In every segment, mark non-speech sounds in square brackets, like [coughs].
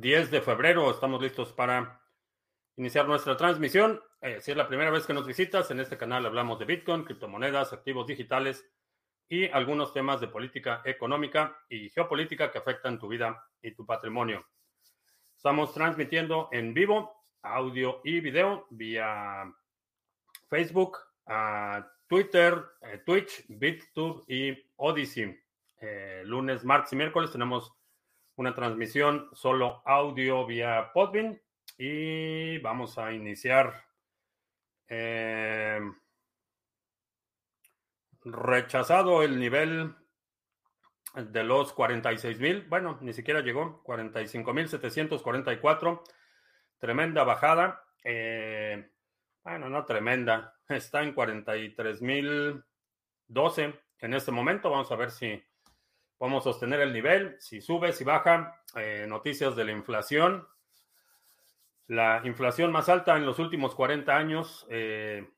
10 de febrero. Estamos listos para iniciar nuestra transmisión. Eh, si es la primera vez que nos visitas, en este canal hablamos de Bitcoin, criptomonedas, activos digitales y algunos temas de política económica y geopolítica que afectan tu vida y tu patrimonio. Estamos transmitiendo en vivo, audio y video vía Facebook, Twitter, eh, Twitch, BitTube y Odyssey. Eh, lunes, martes y miércoles tenemos una transmisión solo audio vía Podbean. Y vamos a iniciar. Eh, rechazado el nivel de los 46 mil, bueno, ni siquiera llegó, 45 mil 744, tremenda bajada, eh, bueno, no tremenda, está en 43 mil 12 en este momento, vamos a ver si Podemos sostener el nivel. Si sube, si baja. Eh, noticias de la inflación. La inflación más alta en los últimos 40 años. Eh,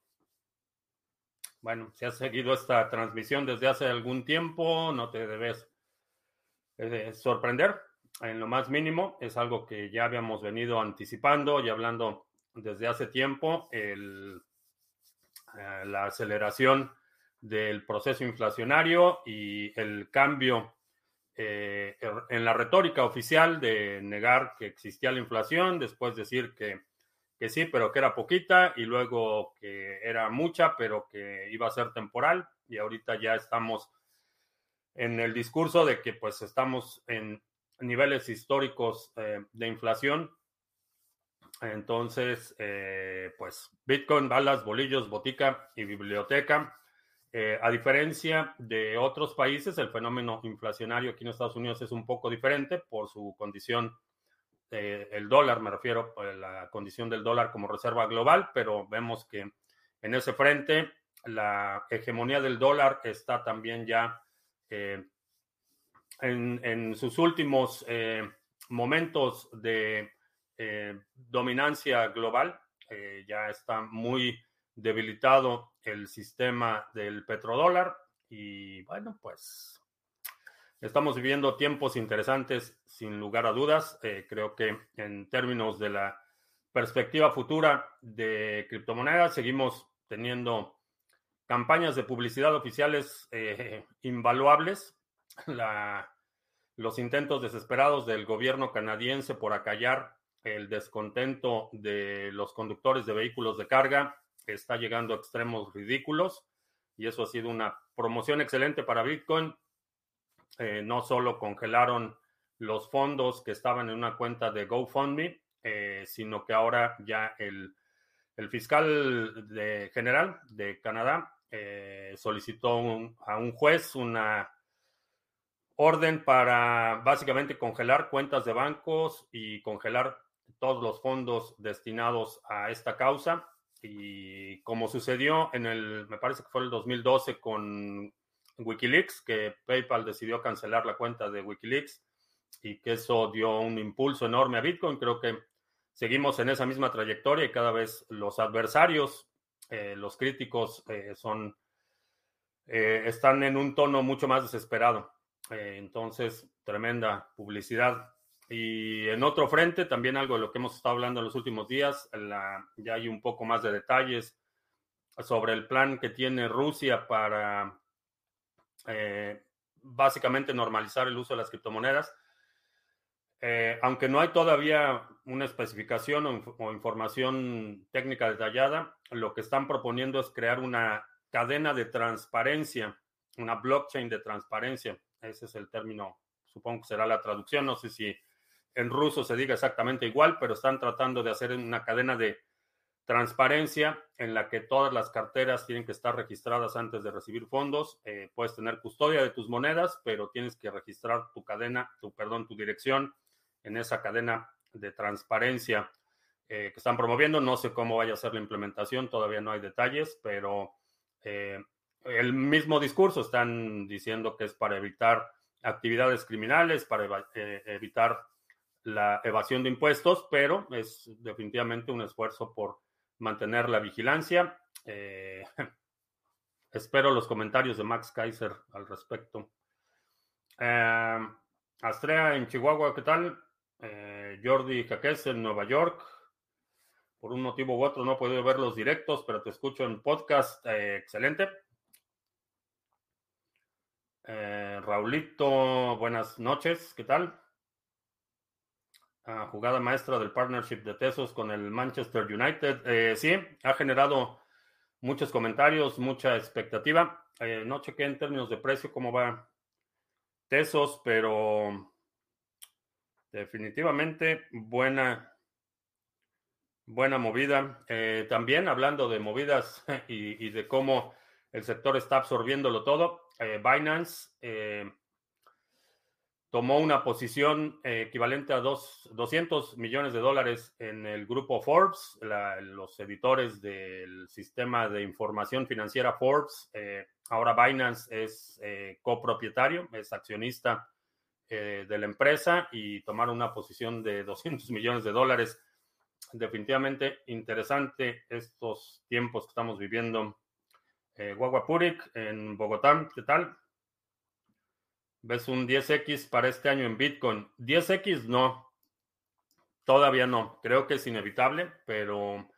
bueno, si has seguido esta transmisión desde hace algún tiempo, no te debes eh, sorprender en lo más mínimo. Es algo que ya habíamos venido anticipando y hablando desde hace tiempo. la aceleración del proceso inflacionario y el cambio eh, er, en la retórica oficial de negar que existía la inflación, después decir que, que sí, pero que era poquita, y luego que era mucha, pero que iba a ser temporal, y ahorita ya estamos en el discurso de que pues estamos en niveles históricos eh, de inflación. Entonces, eh, pues Bitcoin, balas, bolillos, botica y biblioteca eh, a diferencia de otros países, el fenómeno inflacionario aquí en Estados Unidos es un poco diferente por su condición, eh, el dólar, me refiero a la condición del dólar como reserva global, pero vemos que en ese frente la hegemonía del dólar está también ya eh, en, en, sus últimos momentos de dominancia global, ya está muy debilitado el sistema del petrodólar y bueno, pues estamos viviendo tiempos interesantes sin lugar a dudas. Eh, creo que en términos de la perspectiva futura de criptomonedas, seguimos teniendo campañas de publicidad oficiales eh, [laughs] invaluables. Los intentos desesperados del gobierno canadiense por acallar el descontento de los conductores de vehículos de carga está llegando a extremos ridículos y eso ha sido una promoción excelente para Bitcoin. Eh, no solo congelaron los fondos que estaban en una cuenta de GoFundMe, eh, sino que ahora ya el, fiscal de, general de Canadá eh, solicitó a un juez una orden para básicamente congelar cuentas de bancos y congelar todos los fondos destinados a esta causa. Y como sucedió en el, me parece que fue el 2012 con Wikileaks, que PayPal decidió cancelar la cuenta de Wikileaks y que eso dio un impulso enorme a Bitcoin. Creo que seguimos en esa misma trayectoria y cada vez los adversarios, eh, los críticos eh, son, eh, están en un tono mucho más desesperado. entonces, tremenda publicidad y en otro frente, también algo de lo que hemos estado hablando en los últimos días, ya hay un poco más de detalles sobre el plan que tiene Rusia para eh, básicamente normalizar el uso de las criptomonedas. Eh, aunque no hay todavía una especificación o, información técnica detallada, lo que están proponiendo es crear una cadena de transparencia, una blockchain de transparencia. Ese es el término, supongo que será la traducción. No sé si en ruso se diga exactamente igual, pero están tratando de hacer una cadena de transparencia en la que todas las carteras tienen que estar registradas antes de recibir fondos. Eh, puedes tener custodia de tus monedas, pero tienes que registrar tu cadena, tu perdón, tu dirección en esa cadena de transparencia eh, que están promoviendo. No sé cómo vaya a ser la implementación, todavía no hay detalles, pero eh, el mismo discurso están diciendo que es para evitar actividades criminales, para evitar la evasión de impuestos, pero es definitivamente un esfuerzo por mantener la vigilancia. Eh, [laughs] espero los comentarios de Max Kaiser al respecto. Eh, Astrea en Chihuahua, ¿qué tal? Eh, Jordi Jaques en Nueva York. Por un motivo u otro no he podido ver los directos, pero te escucho en podcast. Excelente. Raulito, buenas noches. ¿Qué tal? Ah, jugada maestra del partnership de Tesos con el Manchester United. sí, ha generado muchos comentarios, mucha expectativa. no chequé en términos de precio cómo va Tesos, pero definitivamente buena, buena movida. Eh, también hablando de movidas [laughs] y, de cómo el sector está absorbiéndolo todo, eh, Binance eh, tomó una posición equivalente a dos, 200 millones de dólares en el grupo Forbes, los editores del sistema de información financiera Forbes. ahora Binance es copropietario, es accionista de la empresa y tomar una posición de [laughs] 200 millones de dólares definitivamente interesante estos tiempos que estamos viviendo. Eh, Guaguapurik en Bogotá, ¿qué tal? ¿Ves un 10X para este año en Bitcoin? 10X no, todavía no. Creo que es inevitable, pero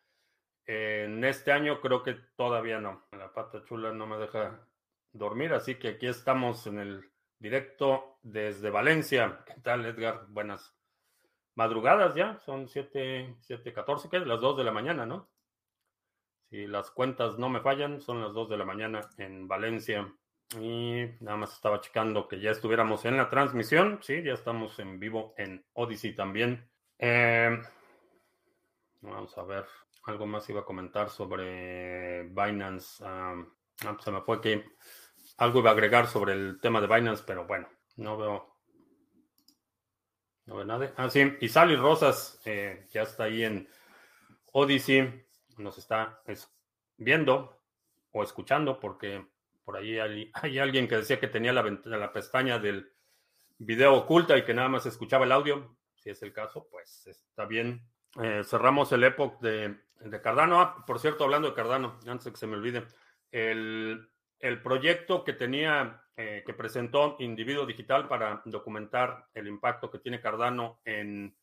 en este año creo que todavía no. La pata chula no me deja dormir, así que aquí estamos en el directo desde Valencia. ¿Qué tal, Edgar? Buenas madrugadas ya, son 7, 7, 14, que es las 2 de la mañana, ¿no? Si las cuentas no me fallan, son las 2 de la mañana en Valencia. Y nada más estaba checando que ya estuviéramos en la transmisión. Sí, ya estamos en vivo en Odyssey también. Eh, vamos a ver. Algo más iba a comentar sobre Binance. ah, se me fue que algo iba a agregar sobre el tema de Binance, pero bueno, no veo no ve nada. Ah, sí. Y Sally Rosas eh, ya está ahí en Odyssey. Nos está viendo o escuchando porque por ahí hay, alguien que decía que tenía la, la pestaña del video oculta y que nada más escuchaba el audio. Si es el caso, pues está bien. Eh, cerramos el epoch de, de Cardano. Ah, por cierto, hablando de Cardano, antes de que se me olvide, el, el proyecto que tenía, eh, que presentó Individuo Digital para documentar el impacto que tiene Cardano en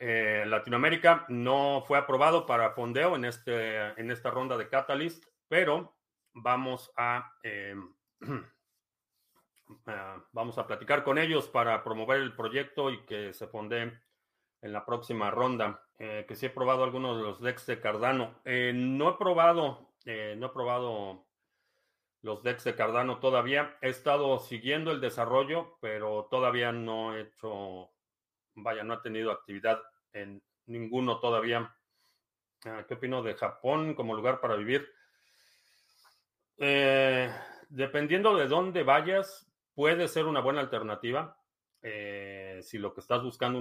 eh, Latinoamérica no fue aprobado para fondeo en, este, en esta ronda de Catalyst, pero vamos a, eh, [clears throat] vamos a platicar con ellos para promover el proyecto y que se fondee en la próxima ronda. que sí he probado algunos de los decks de Cardano. no he probado, no he probado los decks de Cardano todavía. He estado siguiendo el desarrollo, pero todavía no he hecho, vaya, no ha tenido actividad en ninguno todavía. Ah, ¿Qué opino de Japón como lugar para vivir? Eh, dependiendo de dónde vayas, puede ser una buena alternativa. Eh, si lo que estás buscando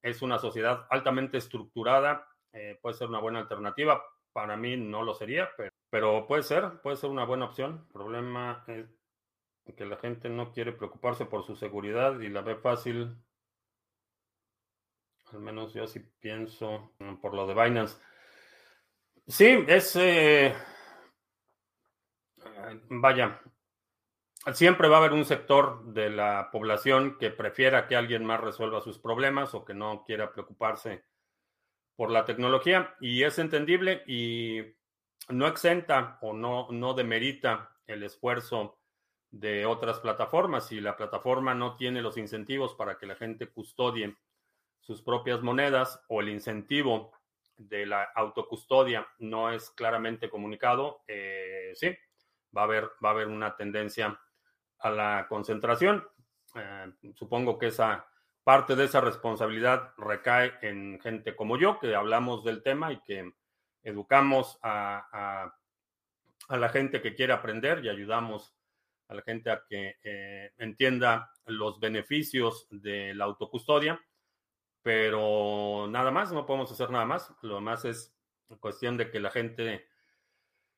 es una sociedad altamente estructurada, eh, puede ser una buena alternativa. Para mí no lo sería, pero puede ser, puede ser una buena opción. El problema es que la gente no quiere preocuparse por su seguridad y la ve fácil. Al menos yo sí pienso mm, por lo de Binance. Sí, es... vaya, siempre va a haber un sector de la población que prefiera que alguien más resuelva sus problemas o que no quiera preocuparse por la tecnología y es entendible y no exenta o no, no demerita el esfuerzo de otras plataformas. Si la plataforma no tiene los incentivos para que la gente custodie sus propias monedas o el incentivo de la autocustodia no es claramente comunicado, eh, sí, va a, haber, va a haber una tendencia a la concentración. Eh, supongo que esa parte de esa responsabilidad recae en gente como yo, que hablamos del tema y que educamos a, la gente que quiere aprender y ayudamos a la gente a que eh, entienda los beneficios de la autocustodia, pero nada más, no podemos hacer nada más. Lo más es cuestión de que la gente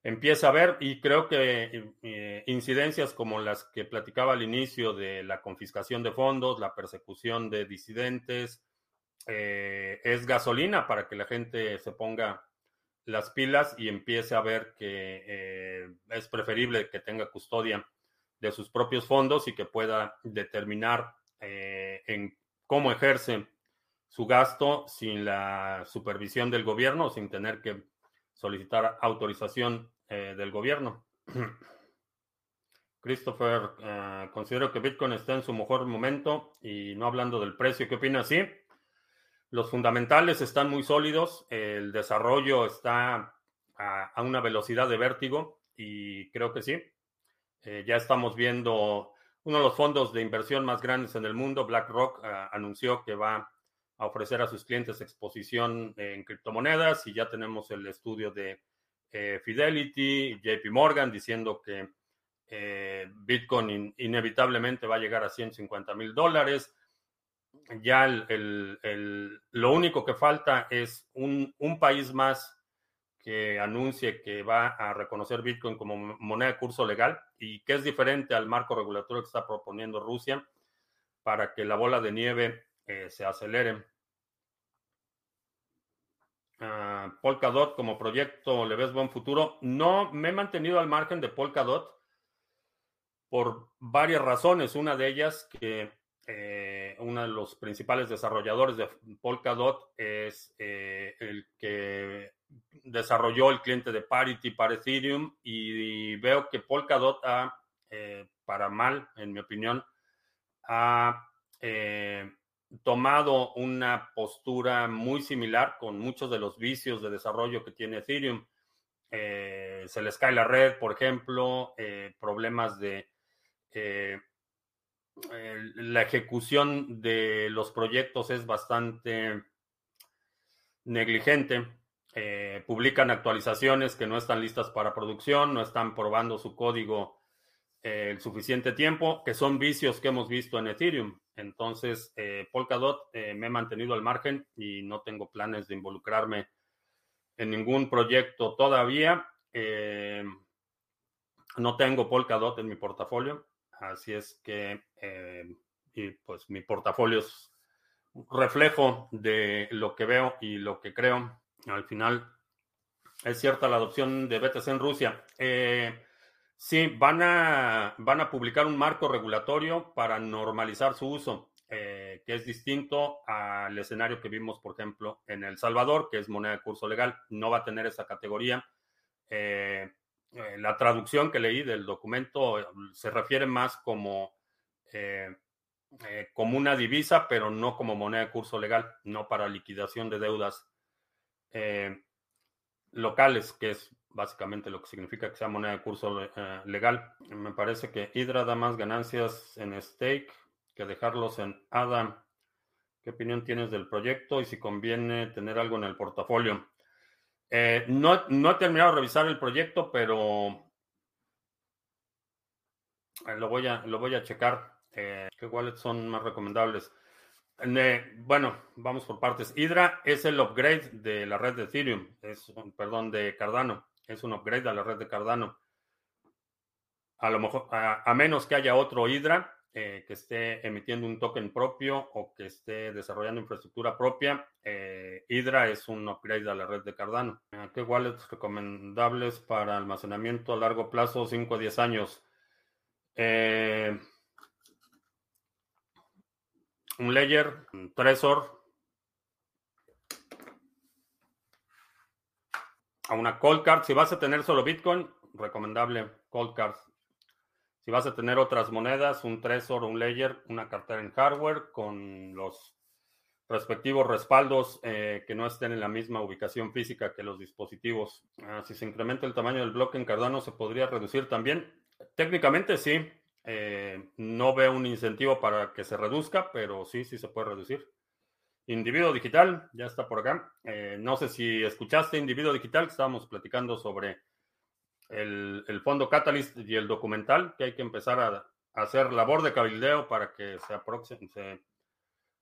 empiece a ver y creo que eh, incidencias como las que platicaba al inicio de la confiscación de fondos, la persecución de disidentes, eh, es gasolina para que la gente se ponga las pilas y empiece a ver que eh, es preferible que tenga custodia de sus propios fondos y que pueda determinar en cómo ejerce su gasto sin la supervisión del gobierno, sin tener que solicitar autorización eh, del gobierno. [clears throat] Christopher, eh, considero que Bitcoin está en su mejor momento y no hablando del precio, ¿qué opina? Sí, los fundamentales están muy sólidos, el desarrollo está a, una velocidad de vértigo y creo que sí. Eh, ya estamos viendo uno de los fondos de inversión más grandes en el mundo, BlackRock, anunció que va a ofrecer a sus clientes exposición en criptomonedas y ya tenemos el estudio de eh, Fidelity, JP Morgan diciendo que Bitcoin inevitablemente va a llegar a 150 mil dólares ya lo único que falta es un, país más que anuncie que va a reconocer Bitcoin como moneda de curso legal y que es diferente al marco regulatorio que está proponiendo Rusia para que la bola de nieve eh, se acelere. Polkadot como proyecto, ¿le ves buen futuro? No, me he mantenido al margen de Polkadot por varias razones. Una de ellas que eh, uno de los principales desarrolladores de Polkadot es eh, el que desarrolló el cliente de Parity para Ethereum y veo que Polkadot ha, eh, para mal, en mi opinión, ha tomado una postura muy similar con muchos de los vicios de desarrollo que tiene Ethereum. se les cae la red, por ejemplo, problemas de la ejecución de los proyectos es bastante negligente. Eh, publican actualizaciones que no están listas para producción, no están probando su código eh, el suficiente tiempo, que son vicios que hemos visto en Ethereum. Entonces, eh, Polkadot me he mantenido al margen y no tengo planes de involucrarme en ningún proyecto todavía. no tengo Polkadot en mi portafolio. Así es que, eh, y pues mi portafolio es reflejo de lo que veo y lo que creo. Al final, es cierta la adopción de BTC en Rusia. Eh, sí, van a, van a publicar un marco regulatorio para normalizar su uso, eh, que es distinto al escenario que vimos, por ejemplo, en El Salvador, que es moneda de curso legal. No va a tener esa categoría. Eh, la traducción que leí del documento eh, se refiere más como, eh, como una divisa, pero no como moneda de curso legal, no para liquidación de deudas locales, que es básicamente lo que significa que sea moneda de curso legal. Me parece que Hydra da más ganancias en stake que dejarlos en ADA. ¿Qué opinión tienes del proyecto y si conviene tener algo en el portafolio? Eh, no, no, he terminado de revisar el proyecto, pero eh, lo voy a, lo voy a checar. Eh, ¿Qué wallets son más recomendables? bueno, vamos por partes. Hydra es el upgrade de la red de Ethereum, es, perdón, de Cardano. Es un upgrade a la red de Cardano. A lo mejor, a menos que haya otro Hydra, eh, que esté emitiendo un token propio o que esté desarrollando infraestructura propia. Eh, Hydra es un upgrade a la red de Cardano. Eh, ¿Qué wallets recomendables para almacenamiento a largo plazo, 5 a 10 años? un Ledger, un Trezor, a una Cold Card. Si vas a tener solo Bitcoin, recomendable Cold Card. Si vas a tener otras monedas, un Trezor, un Ledger, una cartera en hardware con los respectivos respaldos eh, que no estén en la misma ubicación física que los dispositivos. Ah, si se incrementa el tamaño del bloque en Cardano, ¿se podría reducir también? Técnicamente sí. Eh, no veo un incentivo para que se reduzca, pero sí, sí se puede reducir. Individuo digital, ya está por acá. Eh, no sé si escuchaste Individuo digital, estábamos platicando sobre el, fondo Catalyst y el documental, que hay que empezar a, hacer labor de cabildeo para que se, se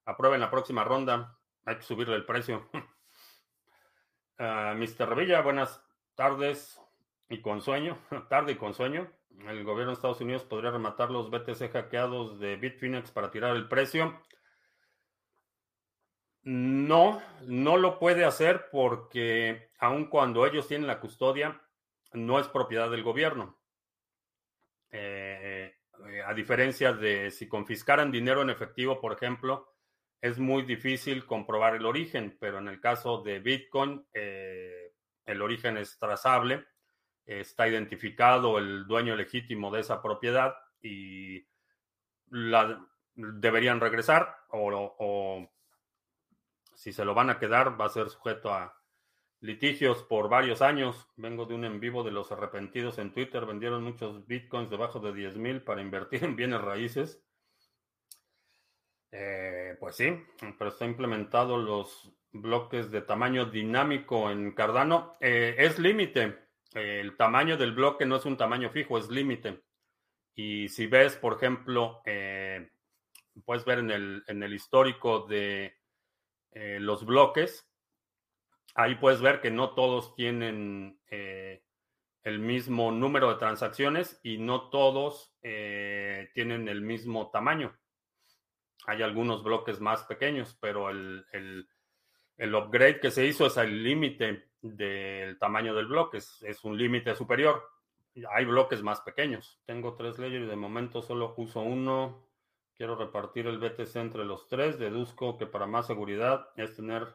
apruebe en la próxima ronda. Hay que subirle el precio. uh, [laughs] ah, Mr. Revilla, buenas tardes y con sueño. [laughs] Tarde y con sueño. El gobierno de Estados Unidos podría rematar los BTC hackeados de Bitfinex para tirar el precio. No, no lo puede hacer porque aun cuando ellos tienen la custodia, no es propiedad del gobierno. Eh, eh, a diferencia de si confiscaran dinero en efectivo, por ejemplo, es muy difícil comprobar el origen, pero en el caso de Bitcoin, eh, el origen es trazable, está identificado el dueño legítimo de esa propiedad y la deberían regresar o, o si se lo van a quedar va a ser sujeto a litigios por varios años. Vengo de un en vivo de los arrepentidos en Twitter. Vendieron muchos bitcoins debajo de 10 mil para invertir en bienes raíces. Eh, pues sí, pero está implementado los bloques de tamaño dinámico en Cardano. Eh, es límite. el tamaño del bloque no es un tamaño fijo, es límite. Y si ves, por ejemplo, eh, puedes ver en el, en el histórico de los bloques, ahí puedes ver que no todos tienen el mismo número de transacciones y no todos tienen el mismo tamaño. Hay algunos bloques más pequeños, pero el, upgrade que se hizo es el límite del tamaño del bloque, es, un límite superior. Hay bloques más pequeños. Tengo tres layers y de momento solo uso uno. Quiero repartir el BTC entre los tres. Deduzco que para más seguridad es tener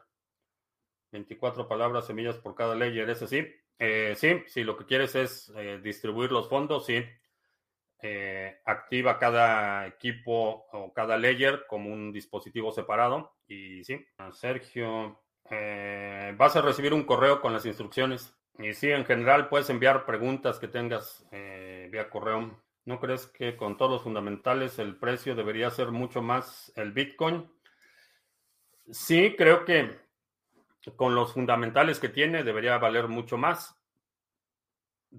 24 palabras semillas por cada layer. ¿Es así? Eh, sí, si lo que quieres es eh, distribuir los fondos, sí. Eh, activa cada equipo o cada layer como un dispositivo separado. Y sí, Sergio, eh, vas a recibir un correo con las instrucciones. Y sí, en general puedes enviar preguntas que tengas vía correo. ¿No crees que con todos los fundamentales el precio debería ser mucho más el Bitcoin? Sí, creo que con los fundamentales que tiene debería valer mucho más.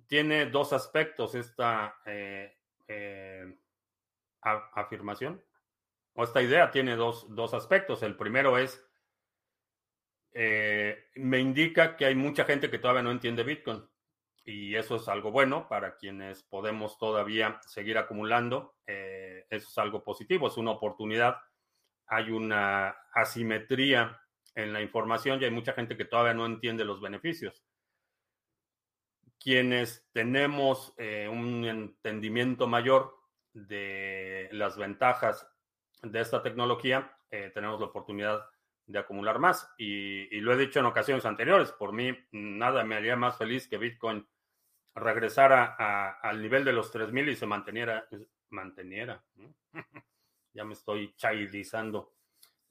Tiene dos aspectos esta, eh, afirmación o esta idea tiene dos, aspectos. El primero es, eh, me indica que hay mucha gente que todavía no entiende Bitcoin y eso es algo bueno para quienes podemos todavía seguir acumulando. Eh, eso es algo positivo, es una oportunidad. Hay una asimetría en la información y hay mucha gente que todavía no entiende los beneficios quienes tenemos eh, un entendimiento mayor de las ventajas de esta tecnología, eh, tenemos la oportunidad de acumular más. Y, lo he dicho en ocasiones anteriores, por mí nada me haría más feliz que Bitcoin regresara al nivel de los 3.000 y se manteniera, manteniera, [laughs] ya me estoy chaidizando,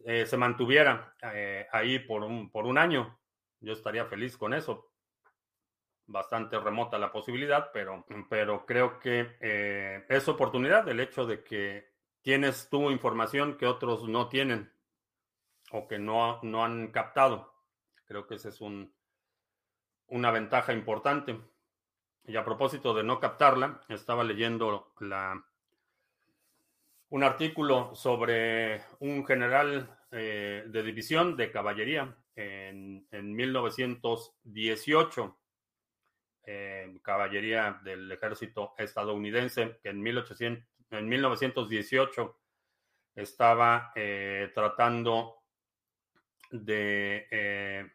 eh, se mantuviera ahí por un, por un año. Yo estaría feliz con eso, bastante remota la posibilidad, pero, pero creo que eh, es oportunidad el hecho de que tienes tu información que otros no tienen o que no, no han captado. Creo que esa es un, una ventaja importante. Y a propósito de no captarla, estaba leyendo un artículo sobre un general eh, de división de caballería en, en 1918 eh, caballería del ejército estadounidense, que en, 1800, en 1918 estaba eh, tratando de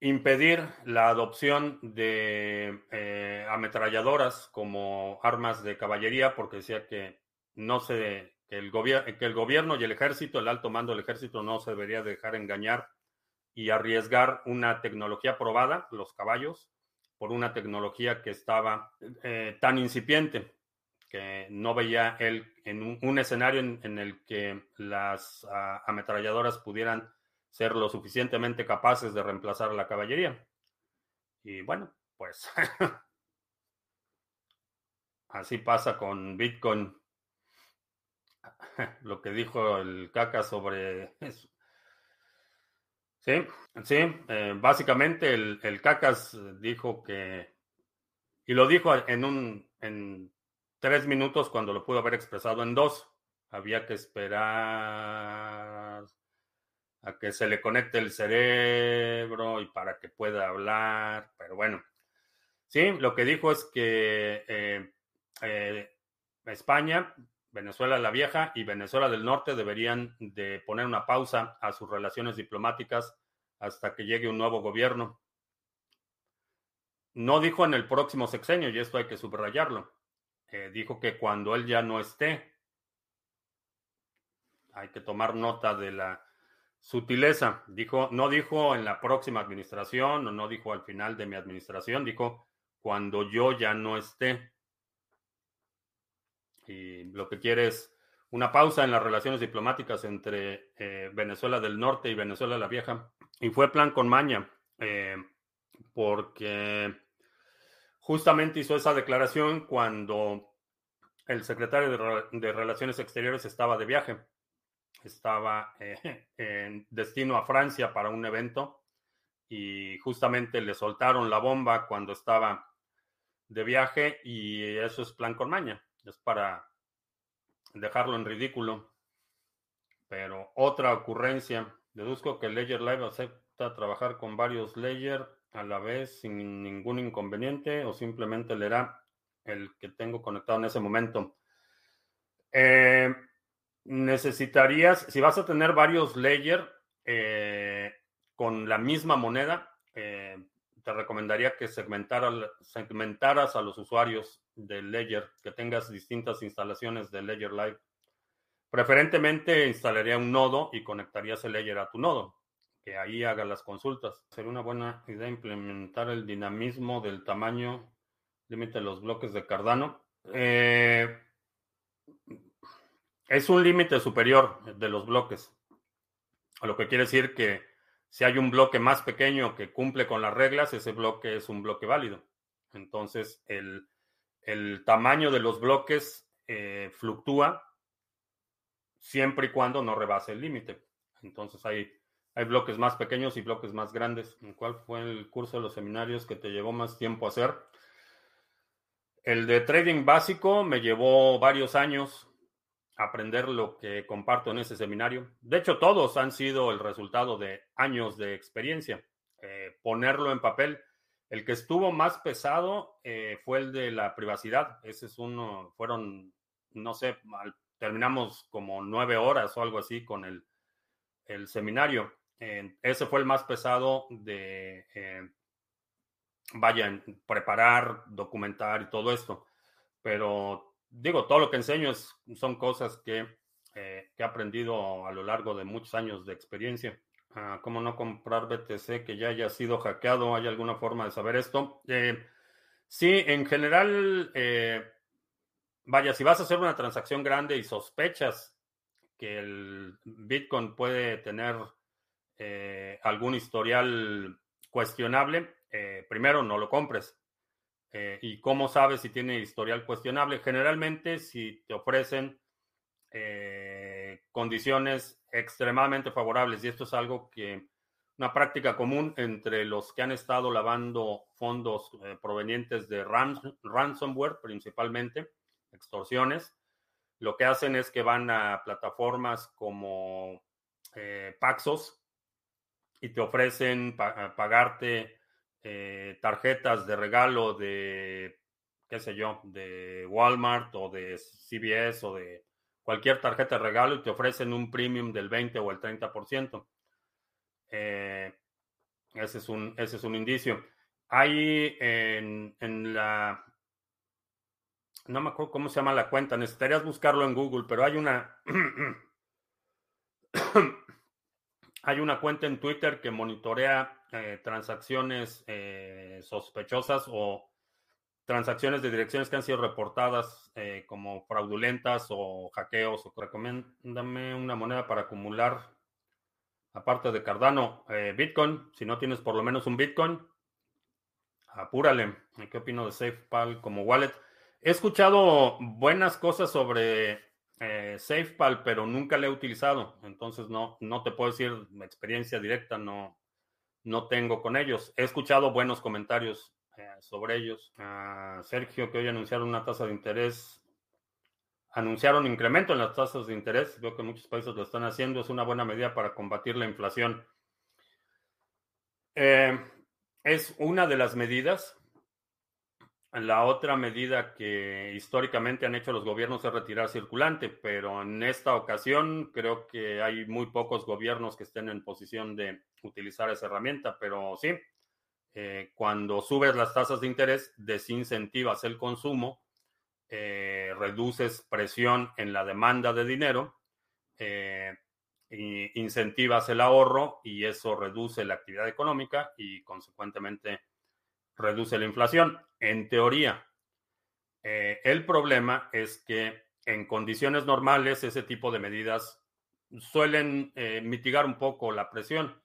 impedir la adopción de ametralladoras como armas de caballería, porque decía que no se que el, que el gobierno y el ejército, el alto mando del ejército, no se debería dejar engañar y arriesgar una tecnología probada, los caballos, por una tecnología que estaba eh, tan incipiente que no veía él en un, escenario en, el que las ah, ametralladoras pudieran ser lo suficientemente capaces de reemplazar la caballería. Y bueno, pues [laughs] así pasa con Bitcoin. [laughs] Lo que dijo el caca sobre Sí, sí, eh, básicamente el, el, Cacas dijo que, y lo dijo en un, en tres minutos cuando lo pudo haber expresado en dos. Había que esperar a que se le conecte el cerebro y para que pueda hablar, pero bueno. Sí, lo que dijo es que eh, eh, España, Venezuela la Vieja y Venezuela del Norte deberían de poner una pausa a sus relaciones diplomáticas hasta que llegue un nuevo gobierno. No dijo en el próximo sexenio, y esto hay que subrayarlo. Eh, dijo que cuando él ya no esté, hay que tomar nota de la sutileza. Dijo, no dijo en la próxima administración o no dijo al final de mi administración, dijo cuando yo ya no esté. Y lo que quiere es una pausa en las relaciones diplomáticas entre eh, Venezuela del Norte y Venezuela la Vieja. Y fue plan con maña, eh, porque justamente hizo esa declaración cuando el secretario de, Relaciones Exteriores estaba de viaje. Estaba eh, [laughs] en destino a Francia para un evento y justamente le soltaron la bomba cuando estaba de viaje y eso es plan con maña. Es para dejarlo en ridículo. Pero otra ocurrencia, deduzco que Ledger Live acepta trabajar con varios Ledger a la vez sin ningún inconveniente o simplemente leerá el que tengo conectado en ese momento. Eh, necesitarías, si vas a tener varios Ledger eh, con la misma moneda, eh, te recomendaría que segmentaras a los usuarios de Ledger, que tengas distintas instalaciones de Ledger Live. Preferentemente instalaría un nodo y conectarías el Ledger a tu nodo, que ahí haga las consultas. Sería una buena idea implementar el dinamismo del tamaño límite de los bloques de Cardano. Eh, es un límite superior de los bloques, lo que quiere decir que si hay un bloque más pequeño que cumple con las reglas, ese bloque es un bloque válido. Entonces, el, el tamaño de los bloques eh, fluctúa siempre y cuando no rebase el límite. Entonces hay, hay bloques más pequeños y bloques más grandes. ¿Cuál fue el curso de los seminarios que te llevó más tiempo hacer? El de trading básico me llevó varios años aprender lo que comparto en ese seminario. De hecho, todos han sido el resultado de años de experiencia. Eh, ponerlo en papel el que estuvo más pesado eh, fue el de la privacidad. Ese es uno, fueron, no sé, terminamos como nueve horas o algo así con el, seminario. ese fue el más pesado de, eh, vaya, preparar, documentar y todo esto. Pero digo, todo lo que enseño es, son cosas que, eh, que he aprendido a lo largo de muchos años de experiencia. Ah, ¿Cómo no comprar BTC que ya haya sido hackeado? ¿Hay alguna forma de saber esto? Eh, sí, en general, eh, vaya, si vas a hacer una transacción grande y sospechas que el Bitcoin puede tener algún historial cuestionable, primero no lo compres. ¿Y cómo sabes si tiene historial cuestionable? Generalmente, si te ofrecen condiciones extremadamente favorables y esto es algo que una práctica común entre los que han estado lavando fondos eh, provenientes de ransomware principalmente, extorsiones, lo que hacen es que van a plataformas como eh, Paxos y te ofrecen pagarte eh, tarjetas de regalo de, qué sé yo, de Walmart o de CBS o de cualquier tarjeta de regalo y te ofrecen un premium del 20 o el 30%. Eh, ese, es un, ese es un indicio. Hay en, en, la... No me acuerdo cómo se llama la cuenta, necesitarías buscarlo en Google, pero hay una... [coughs] hay una cuenta en Twitter que monitorea eh, transacciones eh, sospechosas o transacciones de direcciones que han sido reportadas eh, como fraudulentas o hackeos. O recomiéndame una moneda para acumular, aparte de Cardano, Bitcoin. Si no tienes por lo menos un Bitcoin, apúrale. ¿Qué opino de SafePal como wallet? He escuchado buenas cosas sobre SafePal, pero nunca le he utilizado. Entonces no, no te puedo decir experiencia directa, no, no tengo con ellos. He escuchado buenos comentarios eh, sobre ellos. Sergio, que hoy anunciaron una tasa de interés, anunciaron incremento en las tasas de interés. Veo que muchos países lo están haciendo. Es una buena medida para combatir la inflación. Eh, es una de las medidas. La otra medida que históricamente han hecho los gobiernos es retirar circulante, pero en esta ocasión creo que hay muy pocos gobiernos que estén en posición de utilizar esa herramienta, pero sí, eh, cuando subes las tasas de interés, desincentivas el consumo, eh, reduces presión en la demanda de dinero eh, incentivas el ahorro y eso reduce la actividad económica y consecuentemente reduce la inflación. En teoría, eh, el problema es que en condiciones normales ese tipo de medidas suelen eh, mitigar un poco la presión,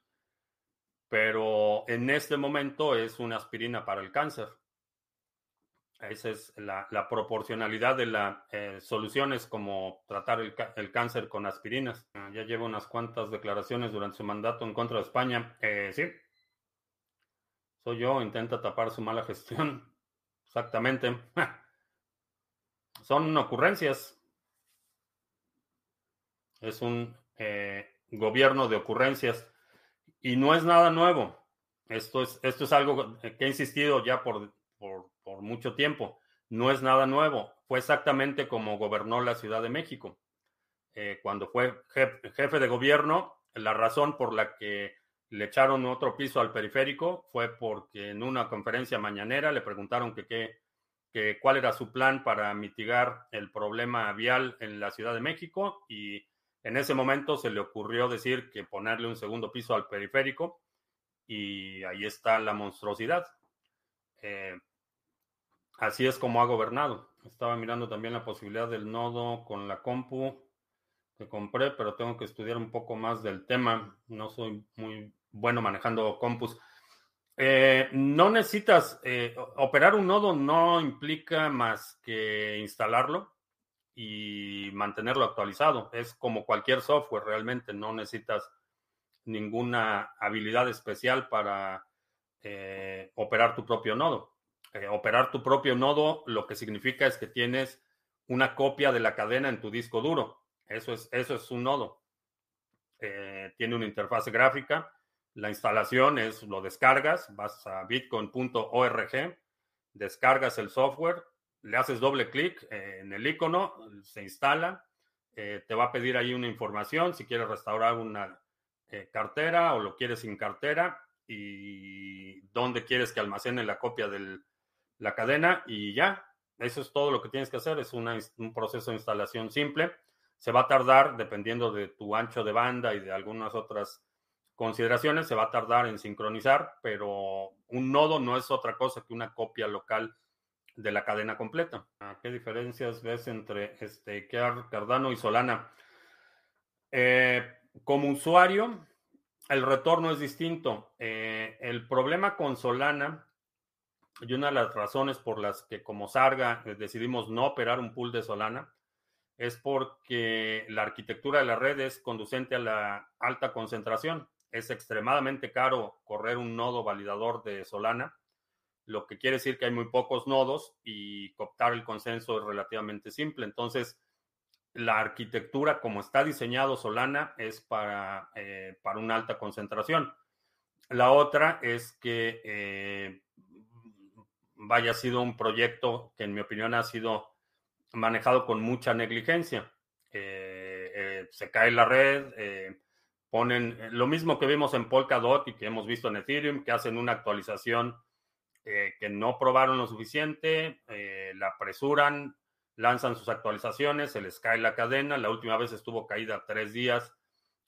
pero en este momento es una aspirina para el cáncer. Esa es la, proporcionalidad de la eh, solución, es como tratar el, el, cáncer con aspirinas. Ya lleva unas cuantas declaraciones durante su mandato en contra de España. Sí, soy yo, intenta tapar su mala gestión. [laughs] Exactamente. [laughs] Son ocurrencias. Es un eh, gobierno de ocurrencias y no es nada nuevo. Esto es, esto es algo que he insistido ya por, por, mucho tiempo. No es nada nuevo. Fue exactamente como gobernó la Ciudad de México. Eh, cuando fue jefe de gobierno, la razón por la que le echaron otro piso al periférico fue porque en una conferencia mañanera le preguntaron que, que cuál era su plan para mitigar el problema vial en la Ciudad de México y en ese momento se le ocurrió decir que ponerle un segundo piso al periférico y ahí está la monstruosidad. Eh, así es como ha gobernado. Estaba mirando también la posibilidad del nodo con la compu que compré, pero tengo que estudiar un poco más del tema. No soy muy bueno manejando compus. Eh, no necesitas, eh, operar un nodo no implica más que instalarlo y mantenerlo actualizado. Es como cualquier software, realmente no necesitas ninguna habilidad especial para eh, operar tu propio nodo. operar tu propio nodo lo que significa es que tienes una copia de la cadena en tu disco duro. Eso es, eso es un nodo. tiene una interfaz gráfica la instalación es lo descargas, vas a bitcoin.org, descargas el software, le haces doble clic eh, en el icono, se instala, eh, te va a pedir ahí una información si quieres restaurar una eh, cartera o lo quieres sin cartera y dónde quieres que almacene la copia de la cadena y ya, eso es todo lo que tienes que hacer, es un proceso de instalación simple. Se va a tardar, dependiendo de tu ancho de banda y de algunas otras consideraciones, se va a tardar en sincronizar, pero un nodo no es otra cosa que una copia local de la cadena completa. Ah, ¿Qué diferencias ves entre este, Cardano y Solana? Eh, como usuario, el retorno es distinto. Eh, el problema con Solana, y una de las razones por las que como Sarga eh, decidimos no operar un pool de Solana, es porque la arquitectura de la red es conducente a la alta concentración es extremadamente caro correr un nodo validador de Solana, lo que quiere decir que hay muy pocos nodos y cooptar el consenso es relativamente simple. Entonces, la arquitectura como está diseñado Solana es para, eh, para una alta concentración. La otra es que eh, vaya sido un proyecto que en mi opinión ha sido manejado con mucha negligencia. Eh, se cae la red, ponen eh, lo mismo que vimos en Polkadot y que hemos visto en Ethereum, que hacen una actualización eh, que no probaron lo suficiente, eh, la apresuran, lanzan sus actualizaciones, se les cae la cadena. La última vez estuvo caída tres días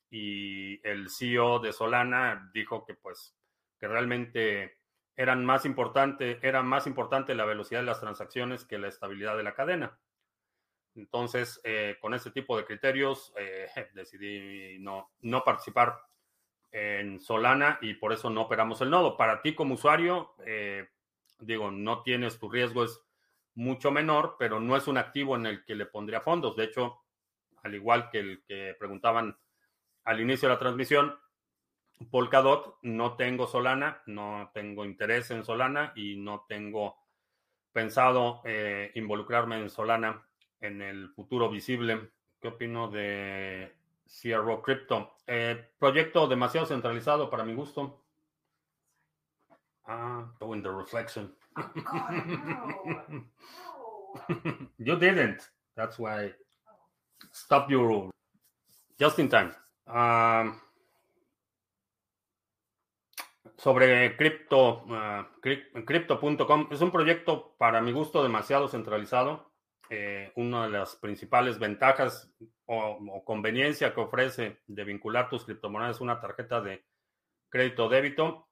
y el CEO de Solana dijo que pues que realmente eran más importante, era más importante la velocidad de las transacciones que la estabilidad de la cadena. Entonces, eh, con ese tipo de criterios, eh, [laughs] decidí no, no participar en Solana y por eso no operamos el nodo. Para ti como usuario, eh, digo, no tienes tu riesgo, es mucho menor, pero no es un activo en el que le pondría fondos. De hecho, al igual que el que preguntaban al inicio de la transmisión, Polkadot, no tengo Solana, no tengo interés en Solana y no tengo pensado involucrarme en Solana en el futuro visible. ¿Qué opino de CRO Crypto? Eh, proyecto demasiado centralizado para mi gusto. Ah, go in the reflection. Oh, [laughs] you didn't. That's why. Stop your just in time. Um, sobre cripto, uh, crypto.com es un proyecto para mi gusto demasiado centralizado eh, una de las principales ventajas o, conveniencia que ofrece de vincular tus criptomonedas a una tarjeta de crédito o débito,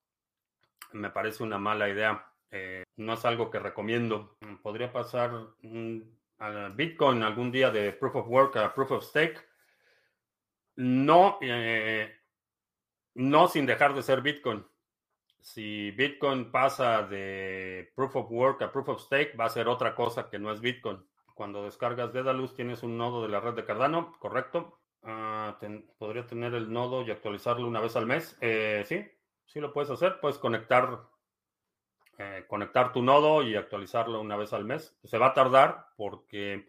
me parece una mala idea. Eh, no es algo que recomiendo. Podría pasar mm, a Bitcoin algún día de Proof of Work a Proof of Stake. No, eh, no sin dejar de ser Bitcoin. Si Bitcoin pasa de Proof of Work a Proof of Stake, va a ser otra cosa que no es Bitcoin. Cuando descargas Dedalus tienes un nodo de la red de Cardano, ¿correcto? Ah, podría tener el nodo y actualizarlo una vez al mes. Eh, sí, sí lo puedes hacer. Puedes conectar, eh, conectar tu nodo y actualizarlo una vez al mes. Se va a tardar porque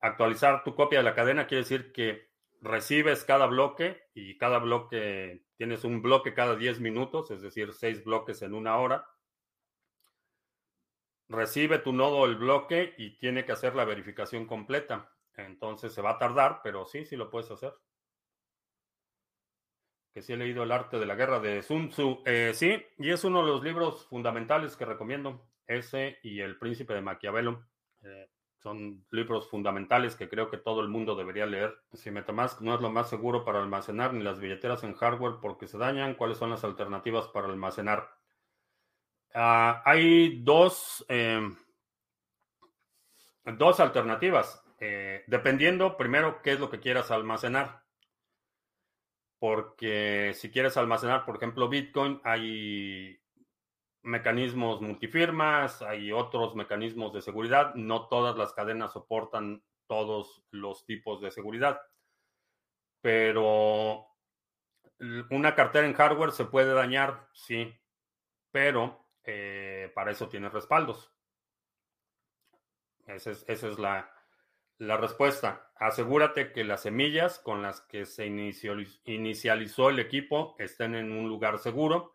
actualizar tu copia de la cadena quiere decir que recibes cada bloque y cada bloque, tienes un bloque cada 10 minutos, es decir, 6 bloques en una hora recibe tu nodo el bloque y tiene que hacer la verificación completa. Entonces se va a tardar, pero sí, sí lo puedes hacer. Que sí he leído El arte de la guerra de Sun Tzu. Eh, sí, y es uno de los libros fundamentales que recomiendo. Ese y El príncipe de Maquiavelo. Eh, son libros fundamentales que creo que todo el mundo debería leer. Si Metamask no es lo más seguro para almacenar ni las billeteras en hardware porque se dañan, ¿cuáles son las alternativas para almacenar? Ah, hay dos, em, dos alternativas, eh, dependiendo primero qué es lo que quieras almacenar. Porque si quieres almacenar, por ejemplo, Bitcoin, hay mecanismos multifirmas, hay otros mecanismos de seguridad. No todas las cadenas soportan todos los tipos de seguridad. Pero una cartera en hardware se puede dañar, sí, pero eh, para eso tienes respaldos. Esa es, la, respuesta. Asegúrate que las semillas con las que se inicializó el equipo estén en un lugar seguro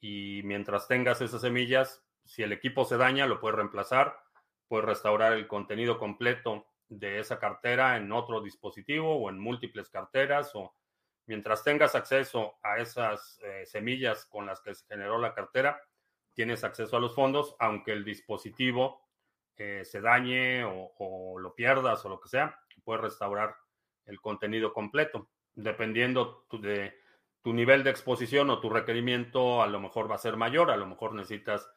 y mientras tengas esas semillas, si el equipo se daña, lo puedes reemplazar, puedes restaurar el contenido completo de esa cartera en otro dispositivo o en múltiples carteras o mientras tengas acceso a esas eh, semillas con las que se generó la cartera, tienes acceso a los fondos, aunque el dispositivo eh, se dañe o, lo pierdas o lo que sea, puedes restaurar el contenido completo. Dependiendo de tu nivel de exposición o tu requerimiento, a lo mejor va a ser mayor, a lo mejor necesitas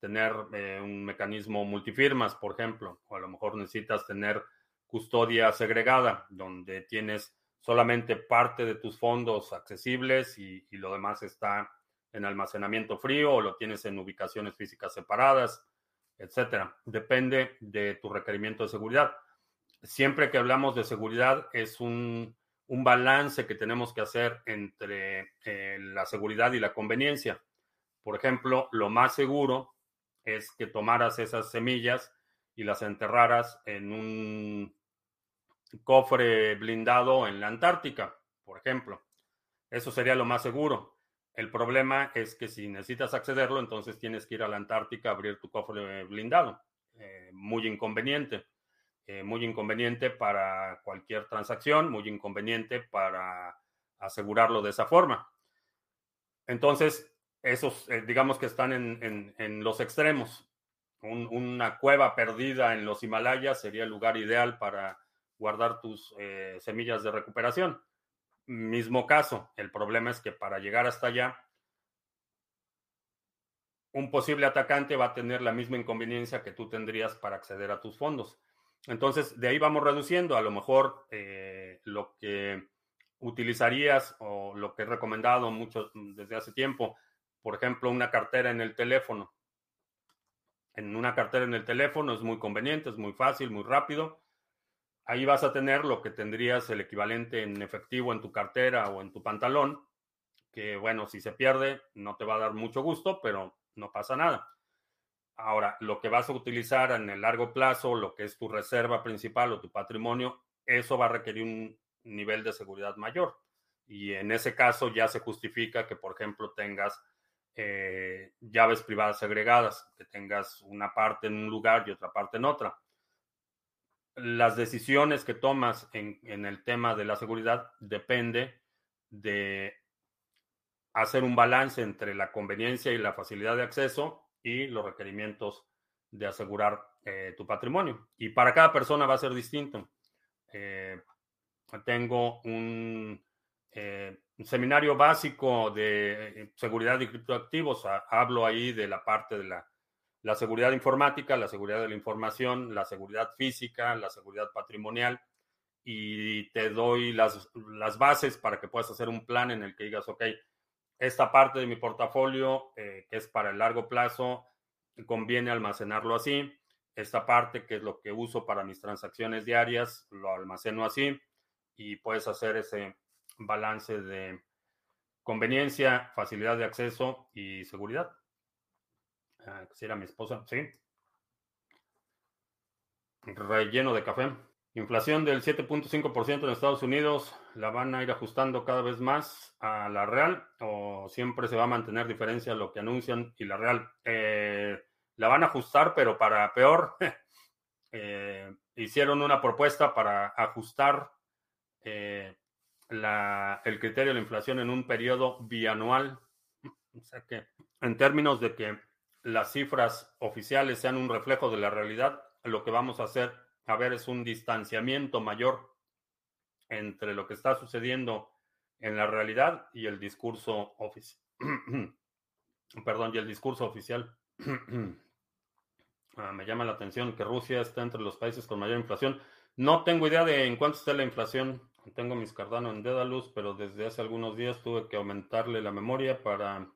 tener eh, un mecanismo multifirmas, por ejemplo, o a lo mejor necesitas tener custodia segregada, donde tienes solamente parte de tus fondos accesibles y lo demás está en almacenamiento frío o lo tienes en ubicaciones físicas separadas, etcétera. Depende de tu requerimiento de seguridad. Siempre que hablamos de seguridad es un, balance que tenemos que hacer entre eh, la seguridad y la conveniencia. Por ejemplo, lo más seguro es que tomaras esas semillas y las enterraras en un cofre blindado en la Antártica, por ejemplo. Eso sería lo más seguro. El problema es que si necesitas accederlo, entonces tienes que ir a la Antártica a abrir tu cofre blindado. Eh, muy inconveniente. Eh, muy inconveniente para cualquier transacción, muy inconveniente para asegurarlo de esa forma. Entonces, esos, eh, digamos que están en, los extremos. una cueva perdida en los Himalayas sería el lugar ideal para guardar tus semillas de recuperación. Mismo caso, el problema es que para llegar hasta allá, un posible atacante va a tener la misma inconveniencia que tú tendrías para acceder a tus fondos. Entonces, de ahí vamos reduciendo. A lo mejor eh, lo que utilizarías o lo que he recomendado mucho desde hace tiempo, por ejemplo, una cartera en el teléfono. En una cartera en el teléfono es muy conveniente, es muy fácil, muy rápido ahí vas a tener lo que tendrías el equivalente en efectivo en tu cartera o en tu pantalón, que bueno, si se pierde no te va a dar mucho gusto, pero no pasa nada. Ahora, lo que vas a utilizar en el largo plazo, lo que es tu reserva principal o tu patrimonio, eso va a requerir un nivel de seguridad mayor. Y en ese caso ya se justifica que, por ejemplo, tengas eh, llaves privadas segregadas, que tengas una parte en un lugar y otra parte en otra las decisiones que tomas en, el tema de la seguridad depende de hacer un balance entre la conveniencia y la facilidad de acceso y los requerimientos de asegurar eh, tu patrimonio. Y para cada persona va a ser distinto. Eh, tengo un, seminario básico de seguridad de criptoactivos. hablo ahí de la parte de la, la seguridad informática, la seguridad de la información, la seguridad física, la seguridad patrimonial y te doy las, las, bases para que puedas hacer un plan en el que digas, ok, esta parte de mi portafolio, eh, que es para el largo plazo, conviene almacenarlo así. Esta parte, que es lo que uso para mis transacciones diarias, lo almaceno así y puedes hacer ese balance de conveniencia, facilidad de acceso y seguridad. Ah, quisiera mi esposa, sí. Relleno de café. Inflación del 7.5% en Estados Unidos, ¿la van a ir ajustando cada vez más a la real o siempre se va a mantener diferencia lo que anuncian y la real? Eh, la van a ajustar, pero para peor. [laughs] Eh, hicieron una propuesta para ajustar eh, el criterio de la inflación en un periodo bianual. O sea que en términos de que las cifras oficiales sean un reflejo de la realidad, lo que vamos a hacer a ver es un distanciamiento mayor entre lo que está sucediendo en la realidad y el discurso oficial. [clears throat] Perdón, y el discurso oficial. [clears throat] Ah, me llama la atención que Rusia está entre los países con mayor inflación. No tengo idea de en cuánto está la inflación. Tengo mis Cardano en Dedalus, pero desde hace algunos días tuve que aumentarle la memoria para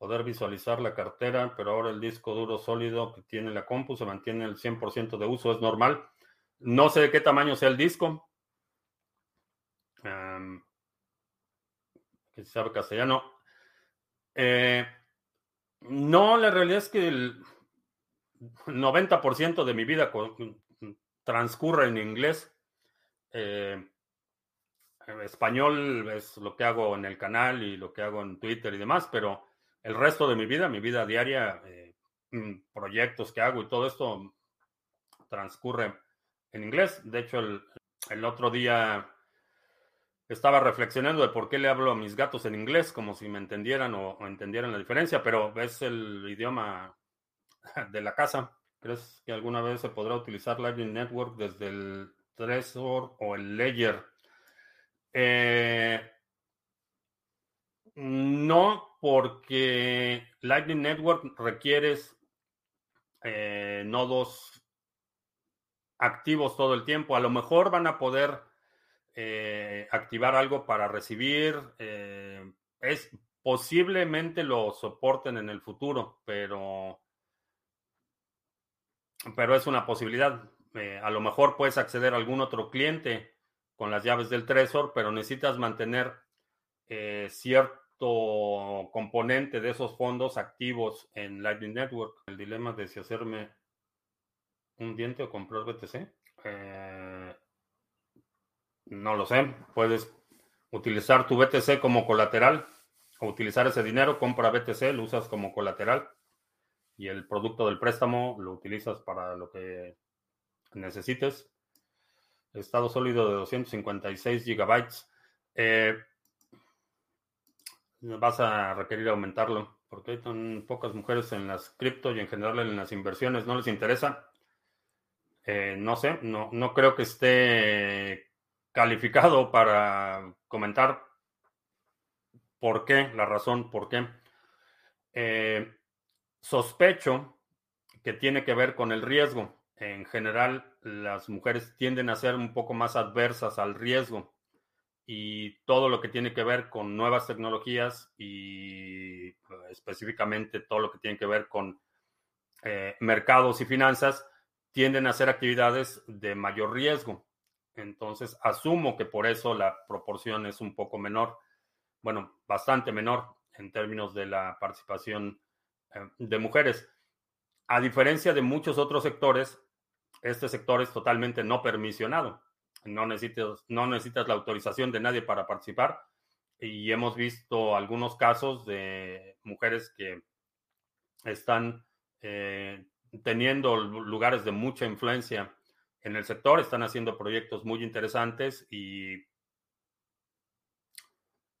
poder visualizar la cartera, pero ahora el disco duro sólido que tiene la compu se mantiene el 100% de uso, es normal. No sé de qué tamaño sea el disco. que si sabe castellano. Eh, no, la realidad es que el 90% de mi vida transcurre en inglés. Eh, español es lo que hago en el canal y lo que hago en Twitter y demás, pero el resto de mi vida, mi vida diaria, eh, mm, proyectos que hago y todo esto transcurre en inglés. De hecho, el, otro día estaba reflexionando de por qué le hablo a mis gatos en inglés, como si me entendieran o, entendieran la diferencia, pero es el idioma de la casa. ¿Crees que alguna vez se podrá utilizar Lightning Network desde el Trezor o el Ledger? Eh, no, porque Lightning Network requieres eh, nodos activos todo el tiempo. A lo mejor van a poder eh, activar algo para recibir. Eh, es posiblemente lo soporten en el futuro, pero, pero es una posibilidad. a lo mejor puedes acceder a algún otro cliente con las llaves del Trezor, pero necesitas mantener cierto componente de esos fondos activos en Lightning Network. El dilema de si hacerme un diente o comprar BTC. Eh, no lo sé. Puedes utilizar tu BTC como colateral o utilizar ese dinero, compra BTC, lo usas como colateral y el producto del préstamo lo utilizas para lo que necesites. Estado sólido de 256 gigabytes. Eh, vas a requerir aumentarlo, porque hay tan pocas mujeres en las cripto y en general en las inversiones, ¿no les interesa? Eh, no sé, no, no creo que esté calificado para comentar por qué, la razón por qué. Eh, sospecho que tiene que ver con el riesgo. En general, las mujeres tienden a ser un poco más adversas al riesgo y todo lo que tiene que ver con nuevas tecnologías y pues, específicamente todo lo que tiene que ver con eh, mercados y finanzas tienden a ser actividades de mayor riesgo. Entonces, asumo que por eso la proporción es un poco menor, bueno, bastante menor en términos de la participación eh, de mujeres. A diferencia de muchos otros sectores, este sector es totalmente no permisionado no necesitas, no necesitas la autorización de nadie para participar. Y hemos visto algunos casos de mujeres que están eh, teniendo lugares de mucha influencia en el sector, están haciendo proyectos muy interesantes y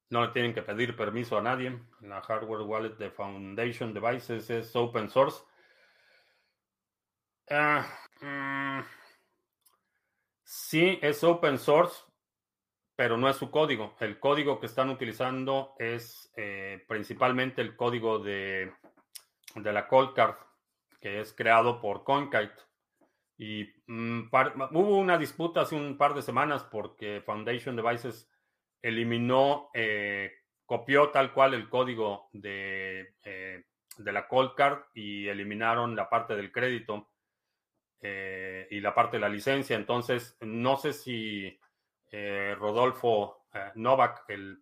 no le tienen que pedir permiso a nadie. La hardware wallet de Foundation Devices es open source. Ah, mm, sí, es open source, pero no es su código. El código que están utilizando es eh, principalmente el código de, de la Cold Card, que es creado por CoinKite. Y mm, hubo una disputa hace un par de semanas porque Foundation Devices eliminó, eh, copió tal cual el código de, eh, de la Cold Card y eliminaron la parte del crédito eh, y la parte de la licencia. Entonces, no sé si Rodolfo Novak, el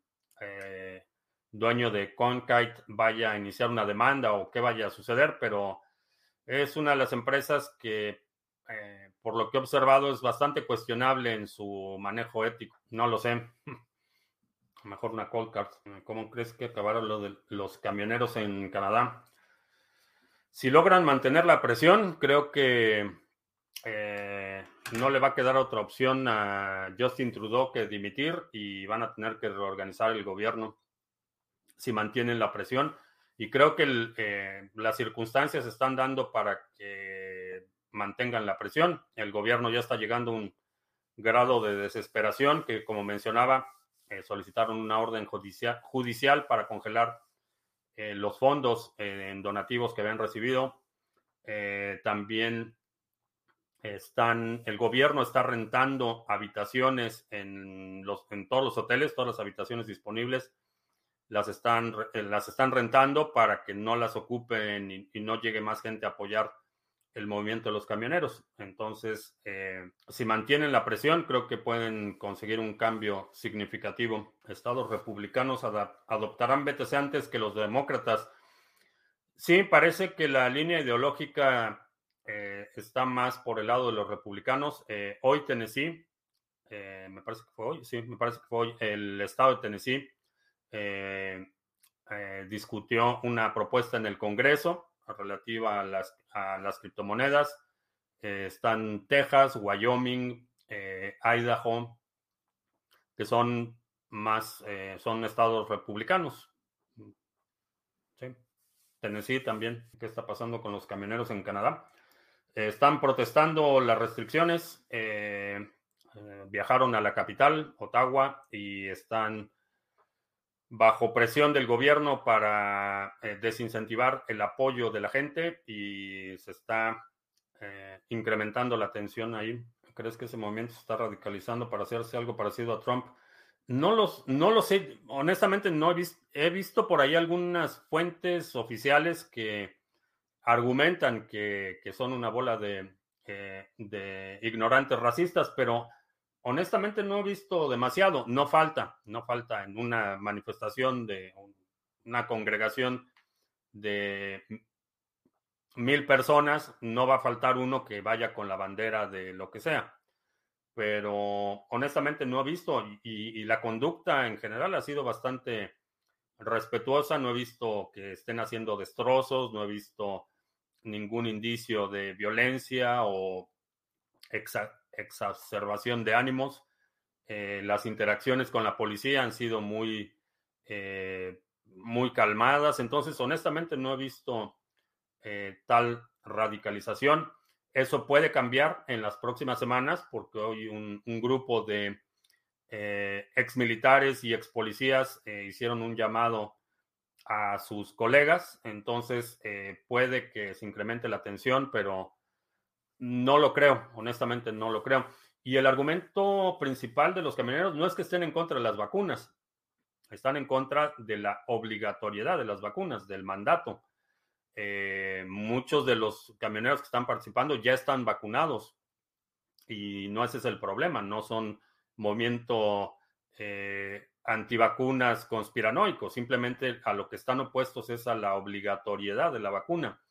dueño de CoinKite, vaya a iniciar una demanda o qué vaya a suceder, pero es una de las empresas que por lo que he observado, es bastante cuestionable en su manejo ético. No lo sé. [laughs] mejor una cold card. ¿Cómo crees que acabaron lo los camioneros en Canadá? Si logran mantener la presión, creo que eh, no le va a quedar otra opción a Justin Trudeau que dimitir y van a tener que reorganizar el gobierno si mantienen la presión. Y creo que eh, las circunstancias están dando para que mantengan la presión. El gobierno ya está llegando a un grado de desesperación que, como mencionaba, eh, solicitaron una orden judicial, judicial para congelar los fondos en donativos que habían recibido. también están, el gobierno está rentando habitaciones en, los, en todos los hoteles, todas las habitaciones disponibles las están, las están rentando para que no las ocupen y no llegue más gente a apoyar el movimiento de los camioneros. Entonces, eh, si mantienen la presión, creo que pueden conseguir un cambio significativo. Estados republicanos adoptarán BTC antes que los demócratas. Sí, parece que la línea ideológica eh, está más por el lado de los republicanos. Eh, hoy Tennessee, me parece que fue hoy, sí, me parece que fue hoy, el estado de Tennessee discutió una propuesta en el Congreso relativa a las, a las criptomonedas. Eh, están Texas, Wyoming, eh, Idaho, que son más, eh, son estados republicanos. Sí. Tennessee también. ¿Qué está pasando con los camioneros en Canadá? Están protestando las restricciones. viajaron a la capital, Ottawa, y están bajo presión del gobierno para eh, desincentivar el apoyo de la gente y se está eh, incrementando la tensión ahí. ¿Crees que ese movimiento se está radicalizando para hacerse algo parecido a Trump? No, los, no lo sé, honestamente no he, visto, he visto por ahí algunas fuentes oficiales que argumentan que, son una bola de, eh, de ignorantes racistas, pero honestamente no he visto demasiado. No falta, no falta en una manifestación de una congregación de mil personas, no va a faltar uno que vaya con la bandera de lo que sea. Pero honestamente no he visto y, la conducta en general ha sido bastante respetuosa. No he visto que estén haciendo destrozos, no he visto ningún indicio de violencia o exacerbación de ánimos. Eh, las interacciones con la policía han sido muy, eh, muy calmadas. Entonces, honestamente, no he visto eh, tal radicalización. Eso puede cambiar en las próximas semanas porque hoy un, grupo de ex militares y ex policías hicieron un llamado a sus colegas. Entonces, puede que se incremente la tensión, pero no lo creo, honestamente no lo creo. Y el argumento principal de los camioneros no es que estén en contra de las vacunas, están en contra de la obligatoriedad de las vacunas, del mandato. Eh, muchos de los camioneros que están participando ya están vacunados y no ese es el problema, no son movimiento eh, antivacunas conspiranoicos, simplemente a lo que están opuestos es a la obligatoriedad de la vacuna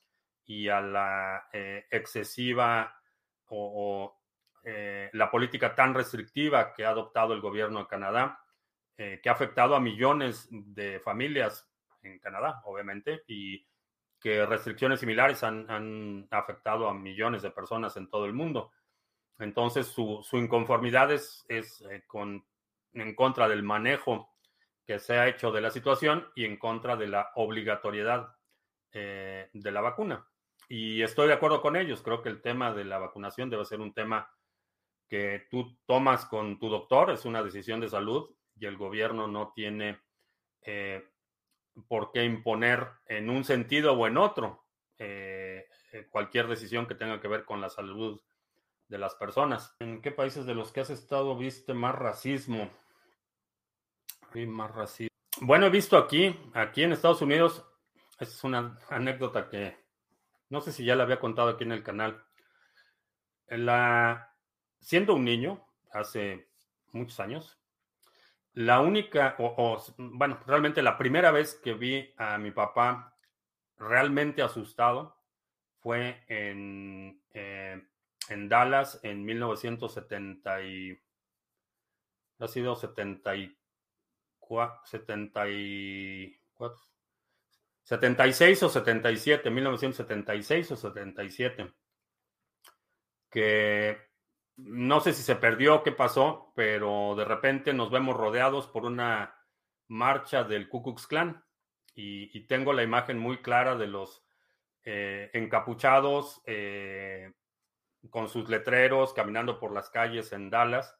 y a la eh, excesiva o, eh, la política tan restrictiva que ha adoptado el gobierno de Canadá, eh, que ha afectado a millones de familias en Canadá, obviamente, y que restricciones similares han, afectado a millones de personas en todo el mundo. Entonces, su, inconformidad es, con, en contra del manejo que se ha hecho de la situación y en contra de la obligatoriedad de la vacuna. y estoy de acuerdo con ellos. Creo que el tema de la vacunación debe ser un tema que tú tomas con tu doctor, es una decisión de salud y el gobierno no tiene eh, por qué imponer en un sentido o en otro eh, eh, cualquier decisión que tenga que ver con la salud de las personas. ¿En qué países de los que has estado viste más racismo? más racismo. Bueno, he visto aquí, aquí en Estados Unidos, es una anécdota que no sé si ya la había contado aquí en el canal. La, siendo un niño, hace muchos años, la única, o, bueno, realmente la primera vez que vi a mi papá realmente asustado fue en, eh, en Dallas en 1970 y, ha sido 74, 74, 76 o 77, 1976 o 77, que no sé si se perdió, qué pasó, pero de repente nos vemos rodeados por una marcha del Ku Klux Klan y, tengo la imagen muy clara de los eh, encapuchados eh, con sus letreros caminando por las calles en Dallas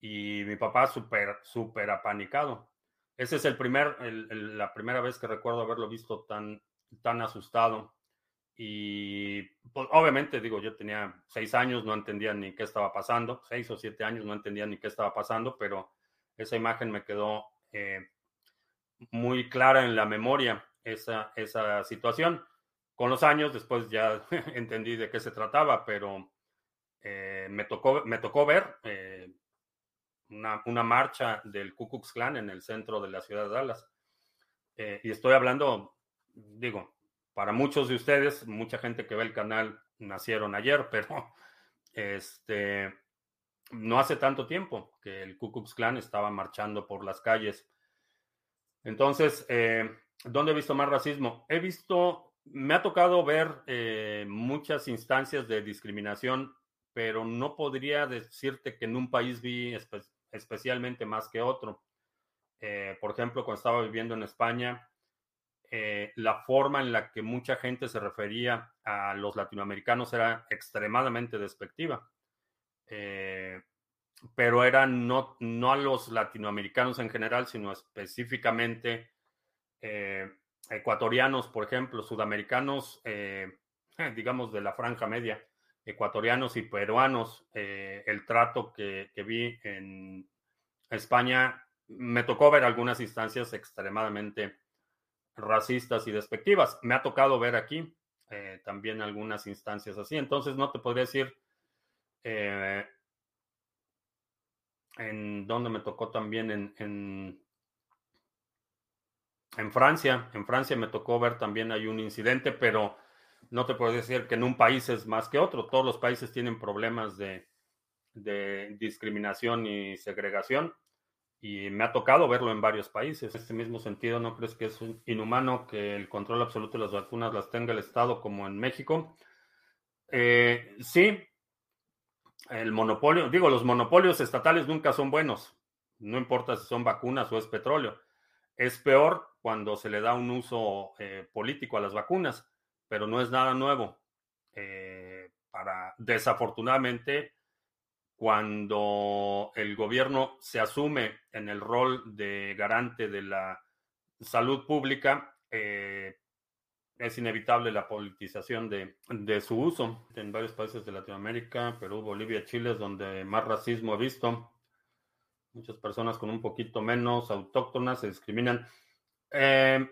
y mi papá súper, súper apanicado. Esa es el primer, la primera vez que recuerdo haberlo visto tan, tan asustado. Y pues, obviamente, digo, yo tenía seis años, no entendía ni qué estaba pasando, seis o siete años, no entendía ni qué estaba pasando, pero esa imagen me quedó eh, muy clara en la memoria, esa, esa situación. Con los años, después ya [laughs] entendí de qué se trataba, pero eh, me, tocó, me tocó ver eh, una, marcha del Ku Klux Klan en el centro de la ciudad de Dallas. y estoy hablando, digo, para muchos de ustedes, mucha gente que ve el canal nacieron ayer, [laughs] pero este no hace tanto tiempo que el Ku Klux Klan estaba marchando por las calles. Entonces, eh, ¿dónde he visto más racismo? He visto, me ha tocado ver eh, muchas instancias de discriminación, pero no podría decirte que en un país vi especialmente más que otro. Eh, por ejemplo, cuando estaba viviendo en España, eh, la forma en la que mucha gente se refería a los latinoamericanos era extremadamente despectiva. Pero era no, no a los latinoamericanos en general, sino específicamente eh, ecuatorianos, por ejemplo, sudamericanos, [laughs] digamos de la franja media, ecuatorianos y peruanos. el trato que, vi en España me tocó ver algunas instancias extremadamente racistas y despectivas. Me ha tocado ver aquí eh, también algunas instancias así, entonces no te podría decir eh, en dónde me tocó también en, en, Francia. En Francia me tocó ver también hay un incidente, pero no te puedo decir que en un país es más que otro. Todos los países tienen problemas de, discriminación y segregación y me ha tocado verlo en varios países. En este mismo sentido, ¿no crees que es inhumano que el control absoluto de las vacunas las tenga el Estado como en México? Eh, sí, el monopolio, digo, los monopolios estatales nunca son buenos, no importa si son vacunas o es petróleo. Es peor cuando se le da un uso eh, político a las vacunas, pero no es nada nuevo. Eh, para, desafortunadamente, cuando el gobierno se asume en el rol de garante de la salud pública, eh, es inevitable la politización de, de, su uso. En varios países de Latinoamérica, Perú, Bolivia, Chile, es donde más racismo he visto. Muchas personas con un poquito menos autóctonas se discriminan. Eh,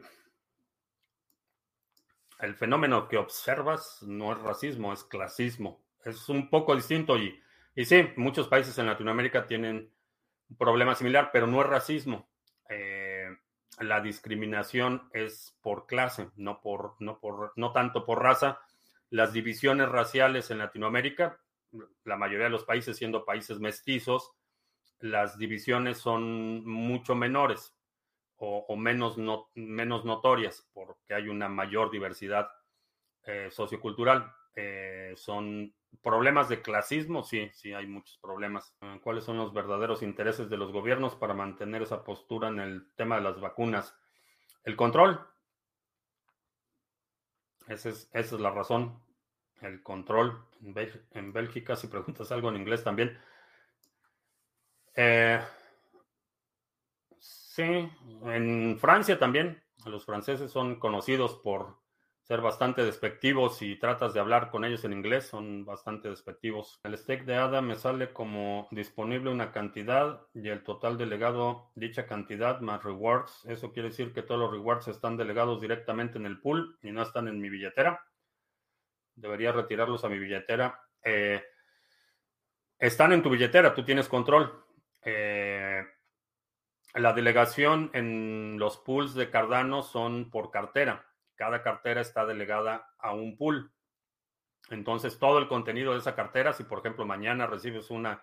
el fenómeno que observas no es racismo, es clasismo. Es un poco distinto y y sí, muchos países en Latinoamérica tienen un problema similar, pero no es racismo. Eh, la discriminación es por clase, no, por, no, por, no tanto por raza. Las divisiones raciales en Latinoamérica, la mayoría de los países siendo países mestizos, las divisiones son mucho menores o, menos, no, menos notorias porque hay una mayor diversidad eh, sociocultural. Eh, son problemas de clasismo, sí, sí, hay muchos problemas. Ah, ¿Cuáles son los verdaderos intereses de los gobiernos para mantener esa postura en el tema de las vacunas? El control. Esa es, esa es la razón. El control en, Bélgica, si preguntas algo en inglés también. Eh, sí, en Francia también. Los franceses son conocidos por ser bastante despectivos. Si tratas de hablar con ellos en inglés, son bastante despectivos. El stake de ADA me sale como disponible una cantidad y el total delegado dicha cantidad más rewards. Eso quiere decir que todos los rewards están delegados directamente en el pool y no están en mi billetera. Debería retirarlos a mi billetera. Eh, están en tu billetera, tú tienes control. Eh, la delegación en los pools de Cardano son por cartera cada cartera está delegada a un pool. Entonces, todo el contenido de esa cartera, si por ejemplo mañana recibes una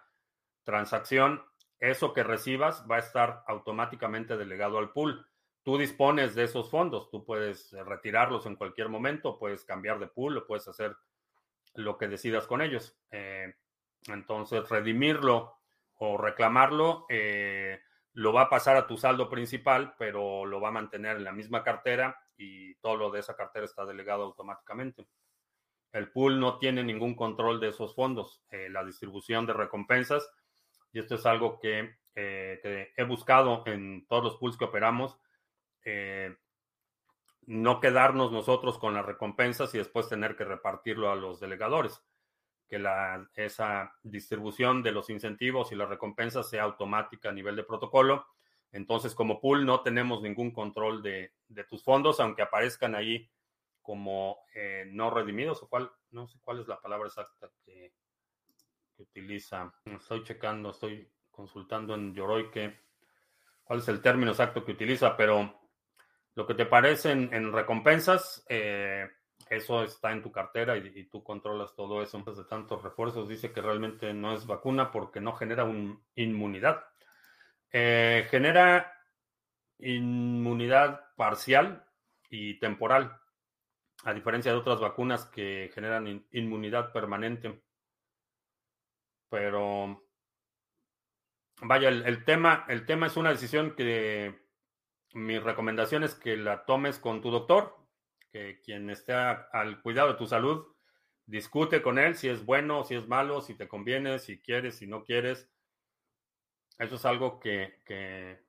transacción, eso que recibas va a estar automáticamente delegado al pool. Tú dispones de esos fondos, tú puedes retirarlos en cualquier momento, puedes cambiar de pool puedes hacer lo que decidas con ellos. Eh, entonces, redimirlo o reclamarlo eh, lo va a pasar a tu saldo principal, pero lo va a mantener en la misma cartera y todo lo de esa cartera está delegado automáticamente. El pool no tiene ningún control de esos fondos. Eh, la distribución de recompensas, y esto es algo que, eh, he buscado en todos los pools que operamos, eh, no quedarnos nosotros con las recompensas y después tener que repartirlo a los delegadores. Que la, esa distribución de los incentivos y las recompensas sea automática a nivel de protocolo entonces, como pool no tenemos ningún control de, tus fondos, aunque aparezcan ahí como eh, no redimidos, o cuál, no sé cuál es la palabra exacta que, utiliza. Estoy checando, estoy consultando en Yoroi cuál es el término exacto que utiliza, pero lo que te parece en, recompensas, eh, eso está en tu cartera y, tú controlas todo eso. Entonces, de tantos refuerzos, dice que realmente no es vacuna porque no genera un inmunidad. Eh, genera inmunidad parcial y temporal, a diferencia de otras vacunas que generan inmunidad permanente. Pero vaya, el, tema, el tema es una decisión que mi recomendación es que la tomes con tu doctor, que quien esté al cuidado de tu salud, discute con él si es bueno, si es malo, si te conviene, si quieres, si no quieres eso es algo que,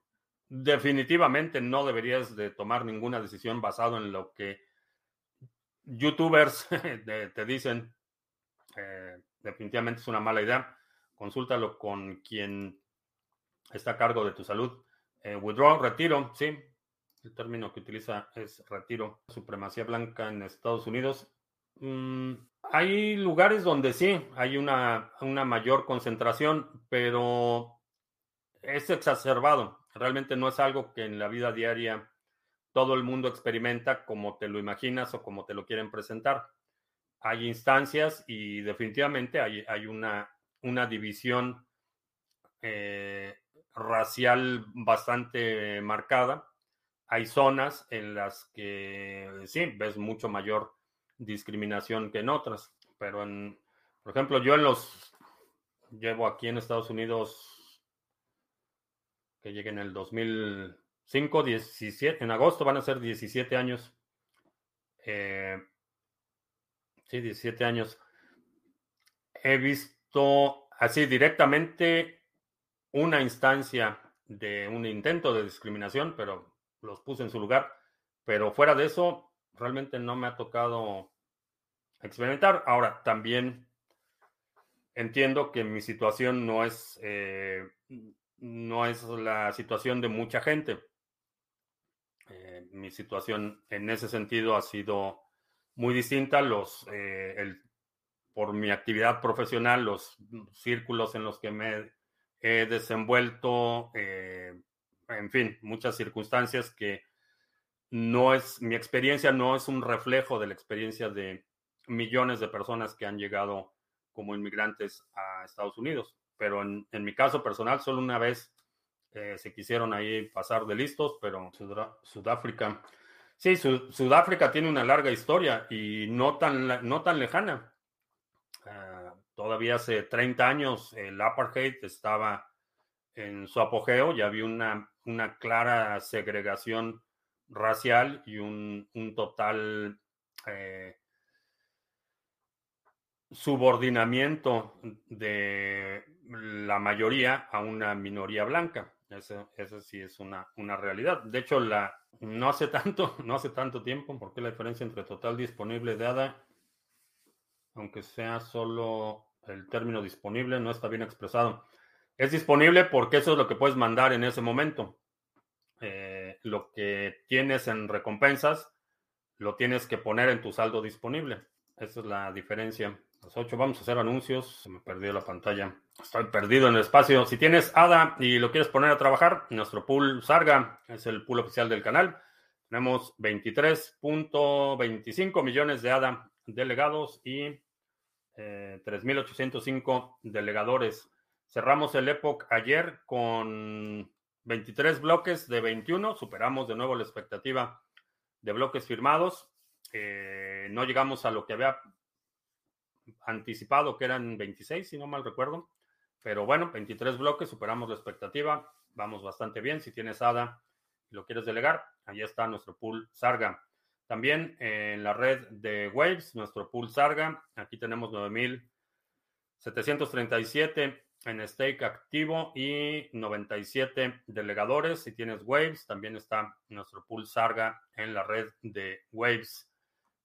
definitivamente no deberías de tomar ninguna decisión basado en lo que youtubers [laughs] te, dicen. Eh, definitivamente es una mala idea. Consúltalo con quien está a cargo de tu salud. Eh, withdraw, retiro, sí. El término que utiliza es retiro. Supremacía blanca en Estados Unidos. Mm, hay lugares donde sí, hay una, una mayor concentración, pero es exacerbado. Realmente no es algo que en la vida diaria todo el mundo experimenta como te lo imaginas o como te lo quieren presentar. Hay instancias y definitivamente hay, hay una, una división eh, racial bastante marcada. Hay zonas en las que sí, ves mucho mayor discriminación que en otras. Pero, en, por ejemplo, yo en los, llevo aquí en Estados Unidos que llegue en el 2005, 17, en agosto van a ser 17 años. Eh, sí, 17 años. He visto así directamente una instancia de un intento de discriminación, pero los puse en su lugar. Pero fuera de eso, realmente no me ha tocado experimentar. Ahora, también entiendo que mi situación no es eh, no es la situación de mucha gente. Eh, mi situación en ese sentido ha sido muy distinta. Los, eh, por mi actividad profesional, los círculos en los que me he desenvuelto, eh, en fin, muchas circunstancias que no es, mi experiencia no es un reflejo de la experiencia de millones de personas que han llegado como inmigrantes a Estados Unidos pero en, mi caso personal, solo una vez eh, se quisieron ahí pasar de listos, pero Sudáfrica, sí, Sudáfrica tiene una larga historia y no tan, no tan lejana. Ah, todavía hace 30 años el apartheid estaba en su apogeo y había una, una clara segregación racial y un, un total eh, subordinamiento de la mayoría a una minoría blanca. Esa, sí es una, una, realidad. De hecho, la, no hace tanto, [laughs] no hace tanto tiempo, porque la diferencia entre total disponible de ADA, aunque sea solo el término disponible, no está bien expresado. Es disponible porque eso es lo que puedes mandar en ese momento. Eh, lo que tienes en recompensas, lo tienes que poner en tu saldo disponible. Esa es la diferencia. Las 8 vamos a hacer anuncios. Se me perdió la pantalla. Estoy perdido en el espacio. Si tienes ADA y lo quieres poner a trabajar, nuestro pool Sarga es el pool oficial del canal. Tenemos 23.25 millones de ADA delegados y eh, 3.805 delegadores. Cerramos el Epoch ayer con 23 bloques de 21. Superamos de nuevo la expectativa de bloques firmados. Eh, no llegamos a lo que había anticipado, que eran 26, si no mal recuerdo. Pero bueno, 23 bloques, superamos la expectativa. Vamos bastante bien. Si tienes ADA y lo quieres delegar, ahí está nuestro pool Sarga. También en la red de Waves, nuestro pool Sarga, aquí tenemos 9.737 en stake activo y 97 delegadores. Si tienes Waves, también está nuestro pool Sarga en la red de Waves.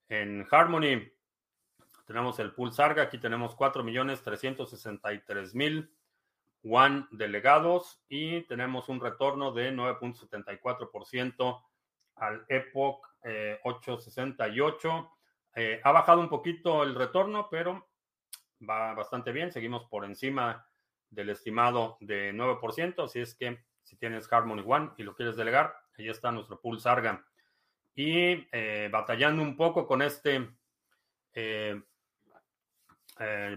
En Harmony tenemos el pool Sarga, aquí tenemos 4.363.000 One delegados y tenemos un retorno de 9.74% al Epoch 868. Eh, eh, ha bajado un poquito el retorno, pero va bastante bien. Seguimos por encima del estimado de 9%. Así es que si tienes Harmony One y lo quieres delegar, ahí está nuestro pool Sarga. Y eh, batallando un poco con este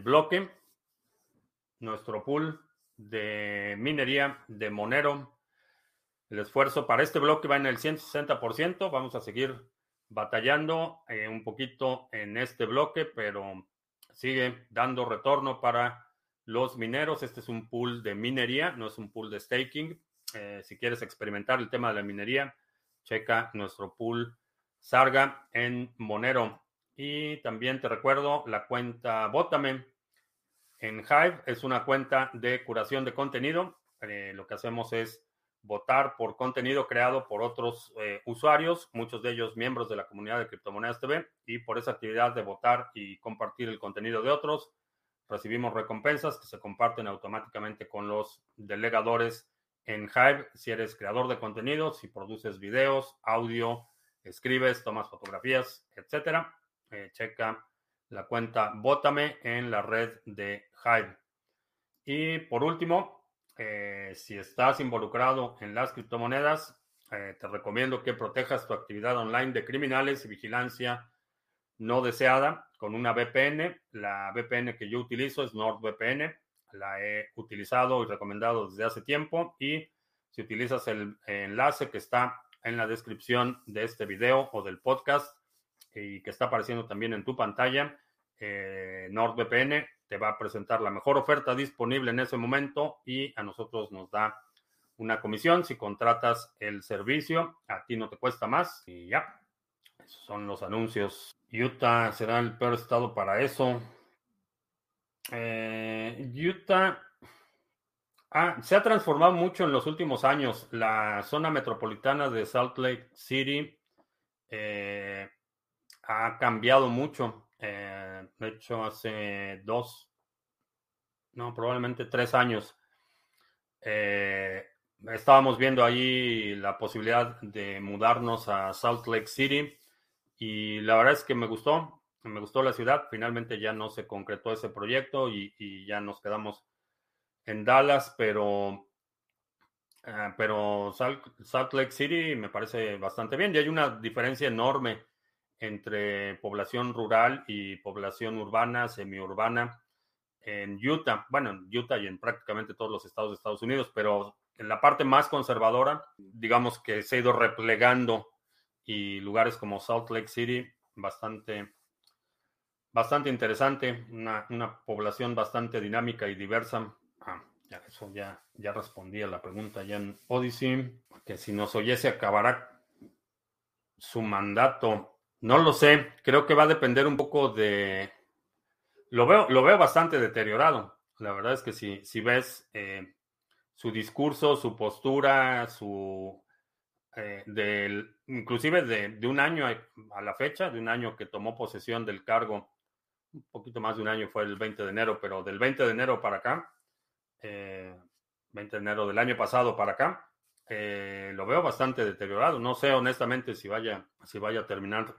bloque, nuestro pool de minería de Monero. El esfuerzo para este bloque va en el 160%. Vamos a seguir batallando eh, un poquito en este bloque, pero sigue dando retorno para los mineros. Este es un pool de minería, no es un pool de staking. Eh, si quieres experimentar el tema de la minería, checa nuestro pool Sarga en Monero. Y también te recuerdo la cuenta Botame en Hive es una cuenta de curación de contenido. Eh, lo que hacemos es votar por contenido creado por otros eh, usuarios, muchos de ellos miembros de la comunidad de Criptomonedas TV, y por esa actividad de votar y compartir el contenido de otros, recibimos recompensas que se comparten automáticamente con los delegadores en Hive. Si eres creador de contenido, si produces videos, audio, escribes, tomas fotografías, etcétera, eh, checa la cuenta Bótame en la red de Hive. Y por último, eh, si estás involucrado en las criptomonedas, eh, te recomiendo que protejas tu actividad online de criminales y vigilancia no deseada con una VPN. La VPN que yo utilizo es NordVPN. La he utilizado y recomendado desde hace tiempo. Y si utilizas el enlace que está en la descripción de este video o del podcast y que está apareciendo también en tu pantalla, eh, NordVPN te va a presentar la mejor oferta disponible en ese momento y a nosotros nos da una comisión si contratas el servicio. A ti no te cuesta más y ya. Son los anuncios. Utah será el peor estado para eso. Eh, Utah se ha transformado mucho en los últimos años. La zona metropolitana de Salt Lake City eh, ha cambiado mucho. Eh, de hecho, hace dos, no, probablemente tres años, estábamos viendo ahí la posibilidad de mudarnos a Salt Lake City y la verdad es que me gustó, me gustó la ciudad. Finalmente ya no se concretó ese proyecto y, ya nos quedamos en Dallas, pero eh, pero Salt, Lake City me parece bastante bien y hay una diferencia enorme entre población rural y población urbana, semiurbana en Utah, bueno, en Utah y en prácticamente todos los estados de Estados Unidos, pero en la parte más conservadora, digamos que se ha ido replegando y lugares como Salt Lake City, bastante, bastante interesante, una, población bastante dinámica y diversa. Ah, ya, eso ya, ya respondí a la pregunta ya en Odyssey, que si nos oyese acabará su mandato No lo sé, creo que va a depender un poco de... Lo veo, lo veo bastante deteriorado. La verdad es que si, si ves eh, su discurso, su postura, su... Eh, inclusive de, de, un año a la fecha, de un año que tomó posesión del cargo, un poquito más de un año fue el 20 de enero, pero del 20 de enero para acá, eh, 20 de enero del año pasado para acá, eh, lo veo bastante deteriorado. No sé honestamente si vaya, si vaya a terminar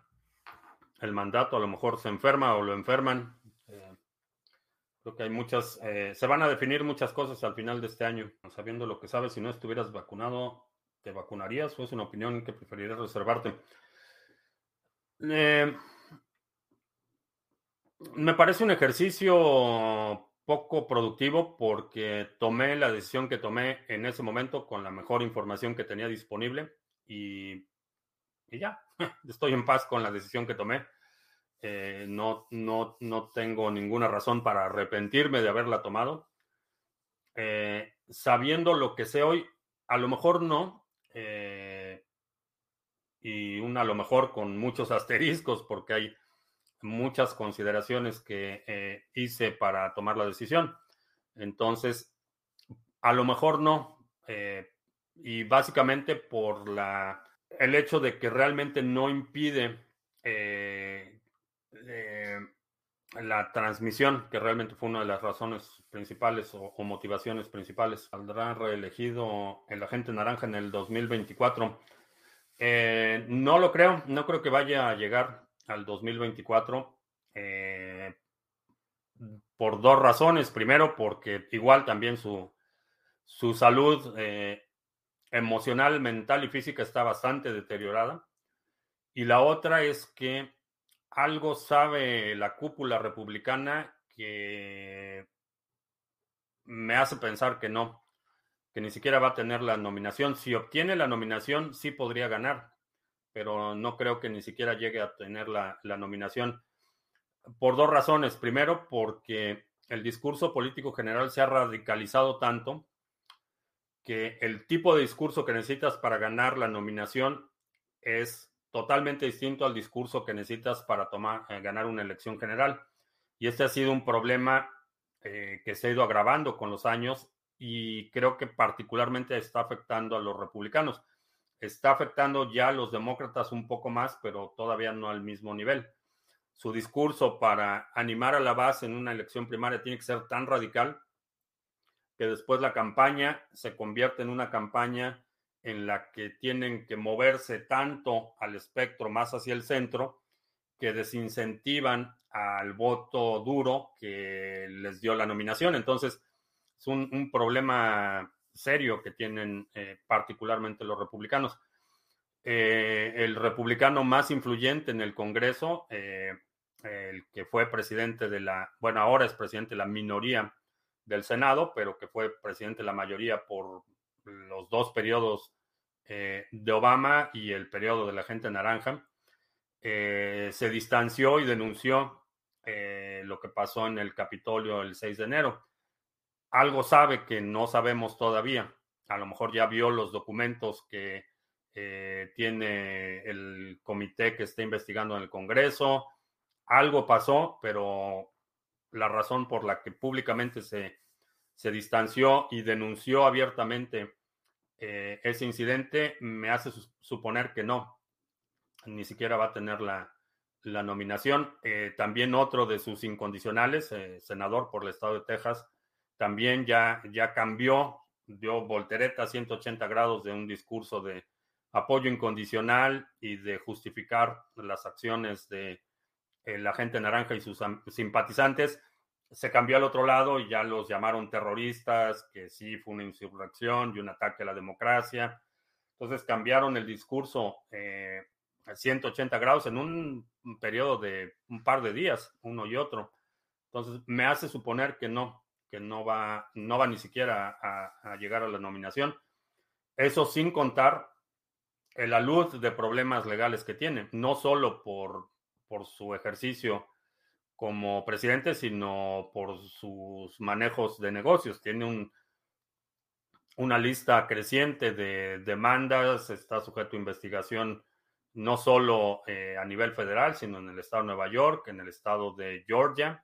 el mandato, a lo mejor se enferma o lo enferman. Eh, creo que hay muchas, eh, se van a definir muchas cosas al final de este año. Sabiendo lo que sabes, si no estuvieras vacunado, ¿te vacunarías o es una opinión que preferirías reservarte? me parece un ejercicio poco productivo porque tomé la decisión que tomé en ese momento con la mejor información que tenía disponible y, ya, [laughs] estoy en paz con la decisión que tomé. Eh, no, no, no tengo ninguna razón para arrepentirme de haberla tomado. Eh, sabiendo lo que sé hoy, a lo mejor no. Eh, y un a lo mejor con muchos [laughs] asteriscos porque hay muchas consideraciones que eh, hice para tomar la decisión. Entonces, a lo mejor no. Eh, y básicamente por la, el hecho de que realmente no impide la transmisión, que realmente fue una de las razones principales o, motivaciones principales. Saldrá reelegido el agente naranja en el 2024. no lo creo, no creo que vaya a llegar al 2024 eh, por dos razones. Primero, porque igual también su, su salud eh, emocional, mental y física está bastante deteriorada. Y la otra es que algo sabe la cúpula republicana que me hace pensar que no, que ni siquiera va a tener la nominación. Si obtiene la nominación, sí podría ganar pero no creo que ni siquiera llegue a tener la, nominación por dos razones. Primero, porque el discurso político general se ha radicalizado tanto que el tipo de discurso que necesitas para ganar la nominación es totalmente distinto al discurso que necesitas para tomar, eh, ganar una elección general. Y este ha sido un problema eh, que se ha ido agravando con los años y creo que particularmente está afectando a los republicanos está afectando ya a los demócratas un poco más, pero todavía no al mismo nivel. Su discurso para animar a la base en una elección primaria tiene que ser tan radical que después la campaña se convierte en una campaña en la que tienen que moverse tanto al espectro más hacia el centro que desincentivan al voto duro que les dio la nominación. Entonces, es un, problema serio que tienen eh, particularmente los republicanos. Eh, el republicano más influyente en el Congreso, eh, el que fue presidente de la, bueno, ahora es presidente de la minoría del Senado, pero que fue presidente de la mayoría por los dos periodos de Obama y el periodo de la gente naranja, se distanció y denunció lo que pasó en el Capitolio el 6 de enero algo sabe que no sabemos todavía. A lo mejor ya vio los documentos que eh, tiene el comité que está investigando en el Congreso. Algo pasó, pero la razón por la que públicamente se, se distanció y denunció abiertamente eh, ese incidente me hace suponer que no, ni siquiera va a tener la, la nominación. Eh, también otro de sus incondicionales, senador por el estado de Texas, también ya, ya cambió, dio voltereta 180 grados de un discurso de apoyo incondicional y de justificar las acciones de la gente naranja y sus simpatizantes. Se cambió al otro lado y ya los llamaron terroristas, que sí fue una insurrección y un ataque a la democracia. Entonces cambiaron el discurso eh, a 180 grados en un periodo de un par de días, uno y otro. Entonces me hace suponer que no, que no va, no va ni siquiera a, llegar a la nominación. Eso sin contar la luz de problemas legales que tiene, no solo por, por su ejercicio como presidente, sino por sus manejos de negocios. Tiene un, una lista creciente de demandas, está sujeto a investigación no solo eh, a nivel federal, sino en el estado de Nueva York, en el estado de Georgia.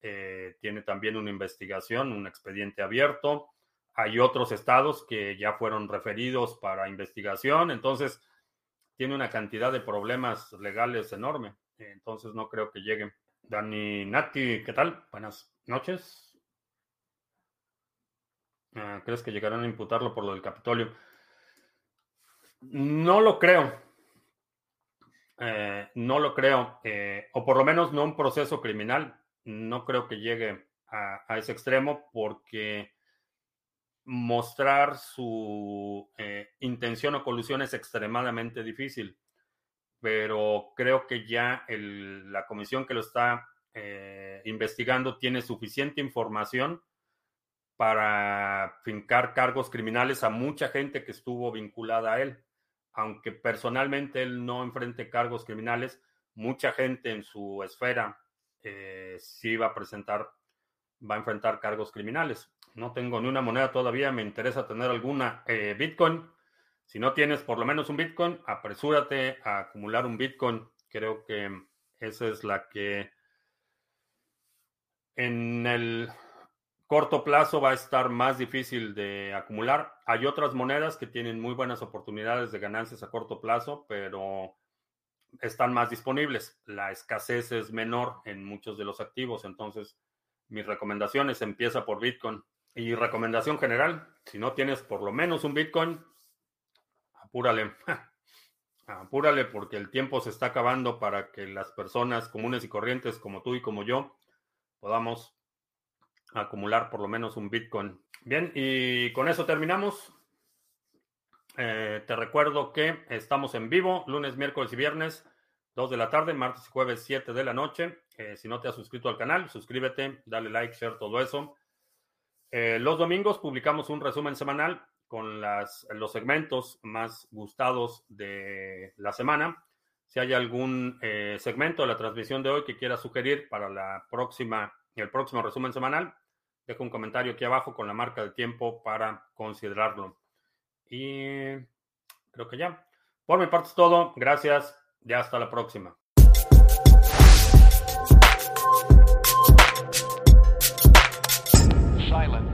Eh, tiene también una investigación, un expediente abierto. Hay otros estados que ya fueron referidos para investigación, entonces tiene una cantidad de problemas legales enorme. Entonces no creo que lleguen. Dani Nati, ¿qué tal? Buenas noches. Ah, ¿Crees que llegarán a imputarlo por lo del Capitolio? No lo creo. Eh, no lo creo. Eh, o por lo menos no un proceso criminal. No creo que llegue a, ese extremo porque mostrar su eh, intención o colusión es extremadamente difícil. Pero creo que ya la comisión que lo está investigando tiene suficiente información para fincar cargos criminales a mucha gente que estuvo vinculada a él aunque personalmente él no enfrente cargos criminales, mucha gente en su esfera eh, sí va a presentar, va a enfrentar cargos criminales. No tengo ni una moneda todavía, me interesa tener alguna eh, Bitcoin. Si no tienes por lo menos un Bitcoin, apresúrate a acumular un Bitcoin. Creo que esa es la que en el corto plazo va a estar más difícil de acumular. Hay otras monedas que tienen muy buenas oportunidades de ganancias a corto plazo, pero están más disponibles. La escasez es menor en muchos de los activos, entonces mis recomendaciones empieza por Bitcoin. Y recomendación general, si no tienes por lo menos un Bitcoin, apúrale. [laughs] apúrale porque el tiempo se está acabando para que las personas comunes y corrientes como tú y como yo podamos acumular por lo menos un Bitcoin. Bien, y con eso terminamos. Eh, te recuerdo que estamos en vivo lunes, miércoles y viernes, 2 de la tarde, martes y jueves, 7 de la noche. Eh, si no te has suscrito al canal, suscríbete, dale like, share, todo eso. Eh, los domingos publicamos un resumen semanal con las, los segmentos más gustados de la semana. Si hay algún segmento de la transmisión de hoy que quieras sugerir para la próxima el próximo resumen semanal. Dejo un comentario aquí abajo con la marca de tiempo para considerarlo. Y creo que ya. Por mi parte es todo. Gracias. Ya hasta la próxima. Silent.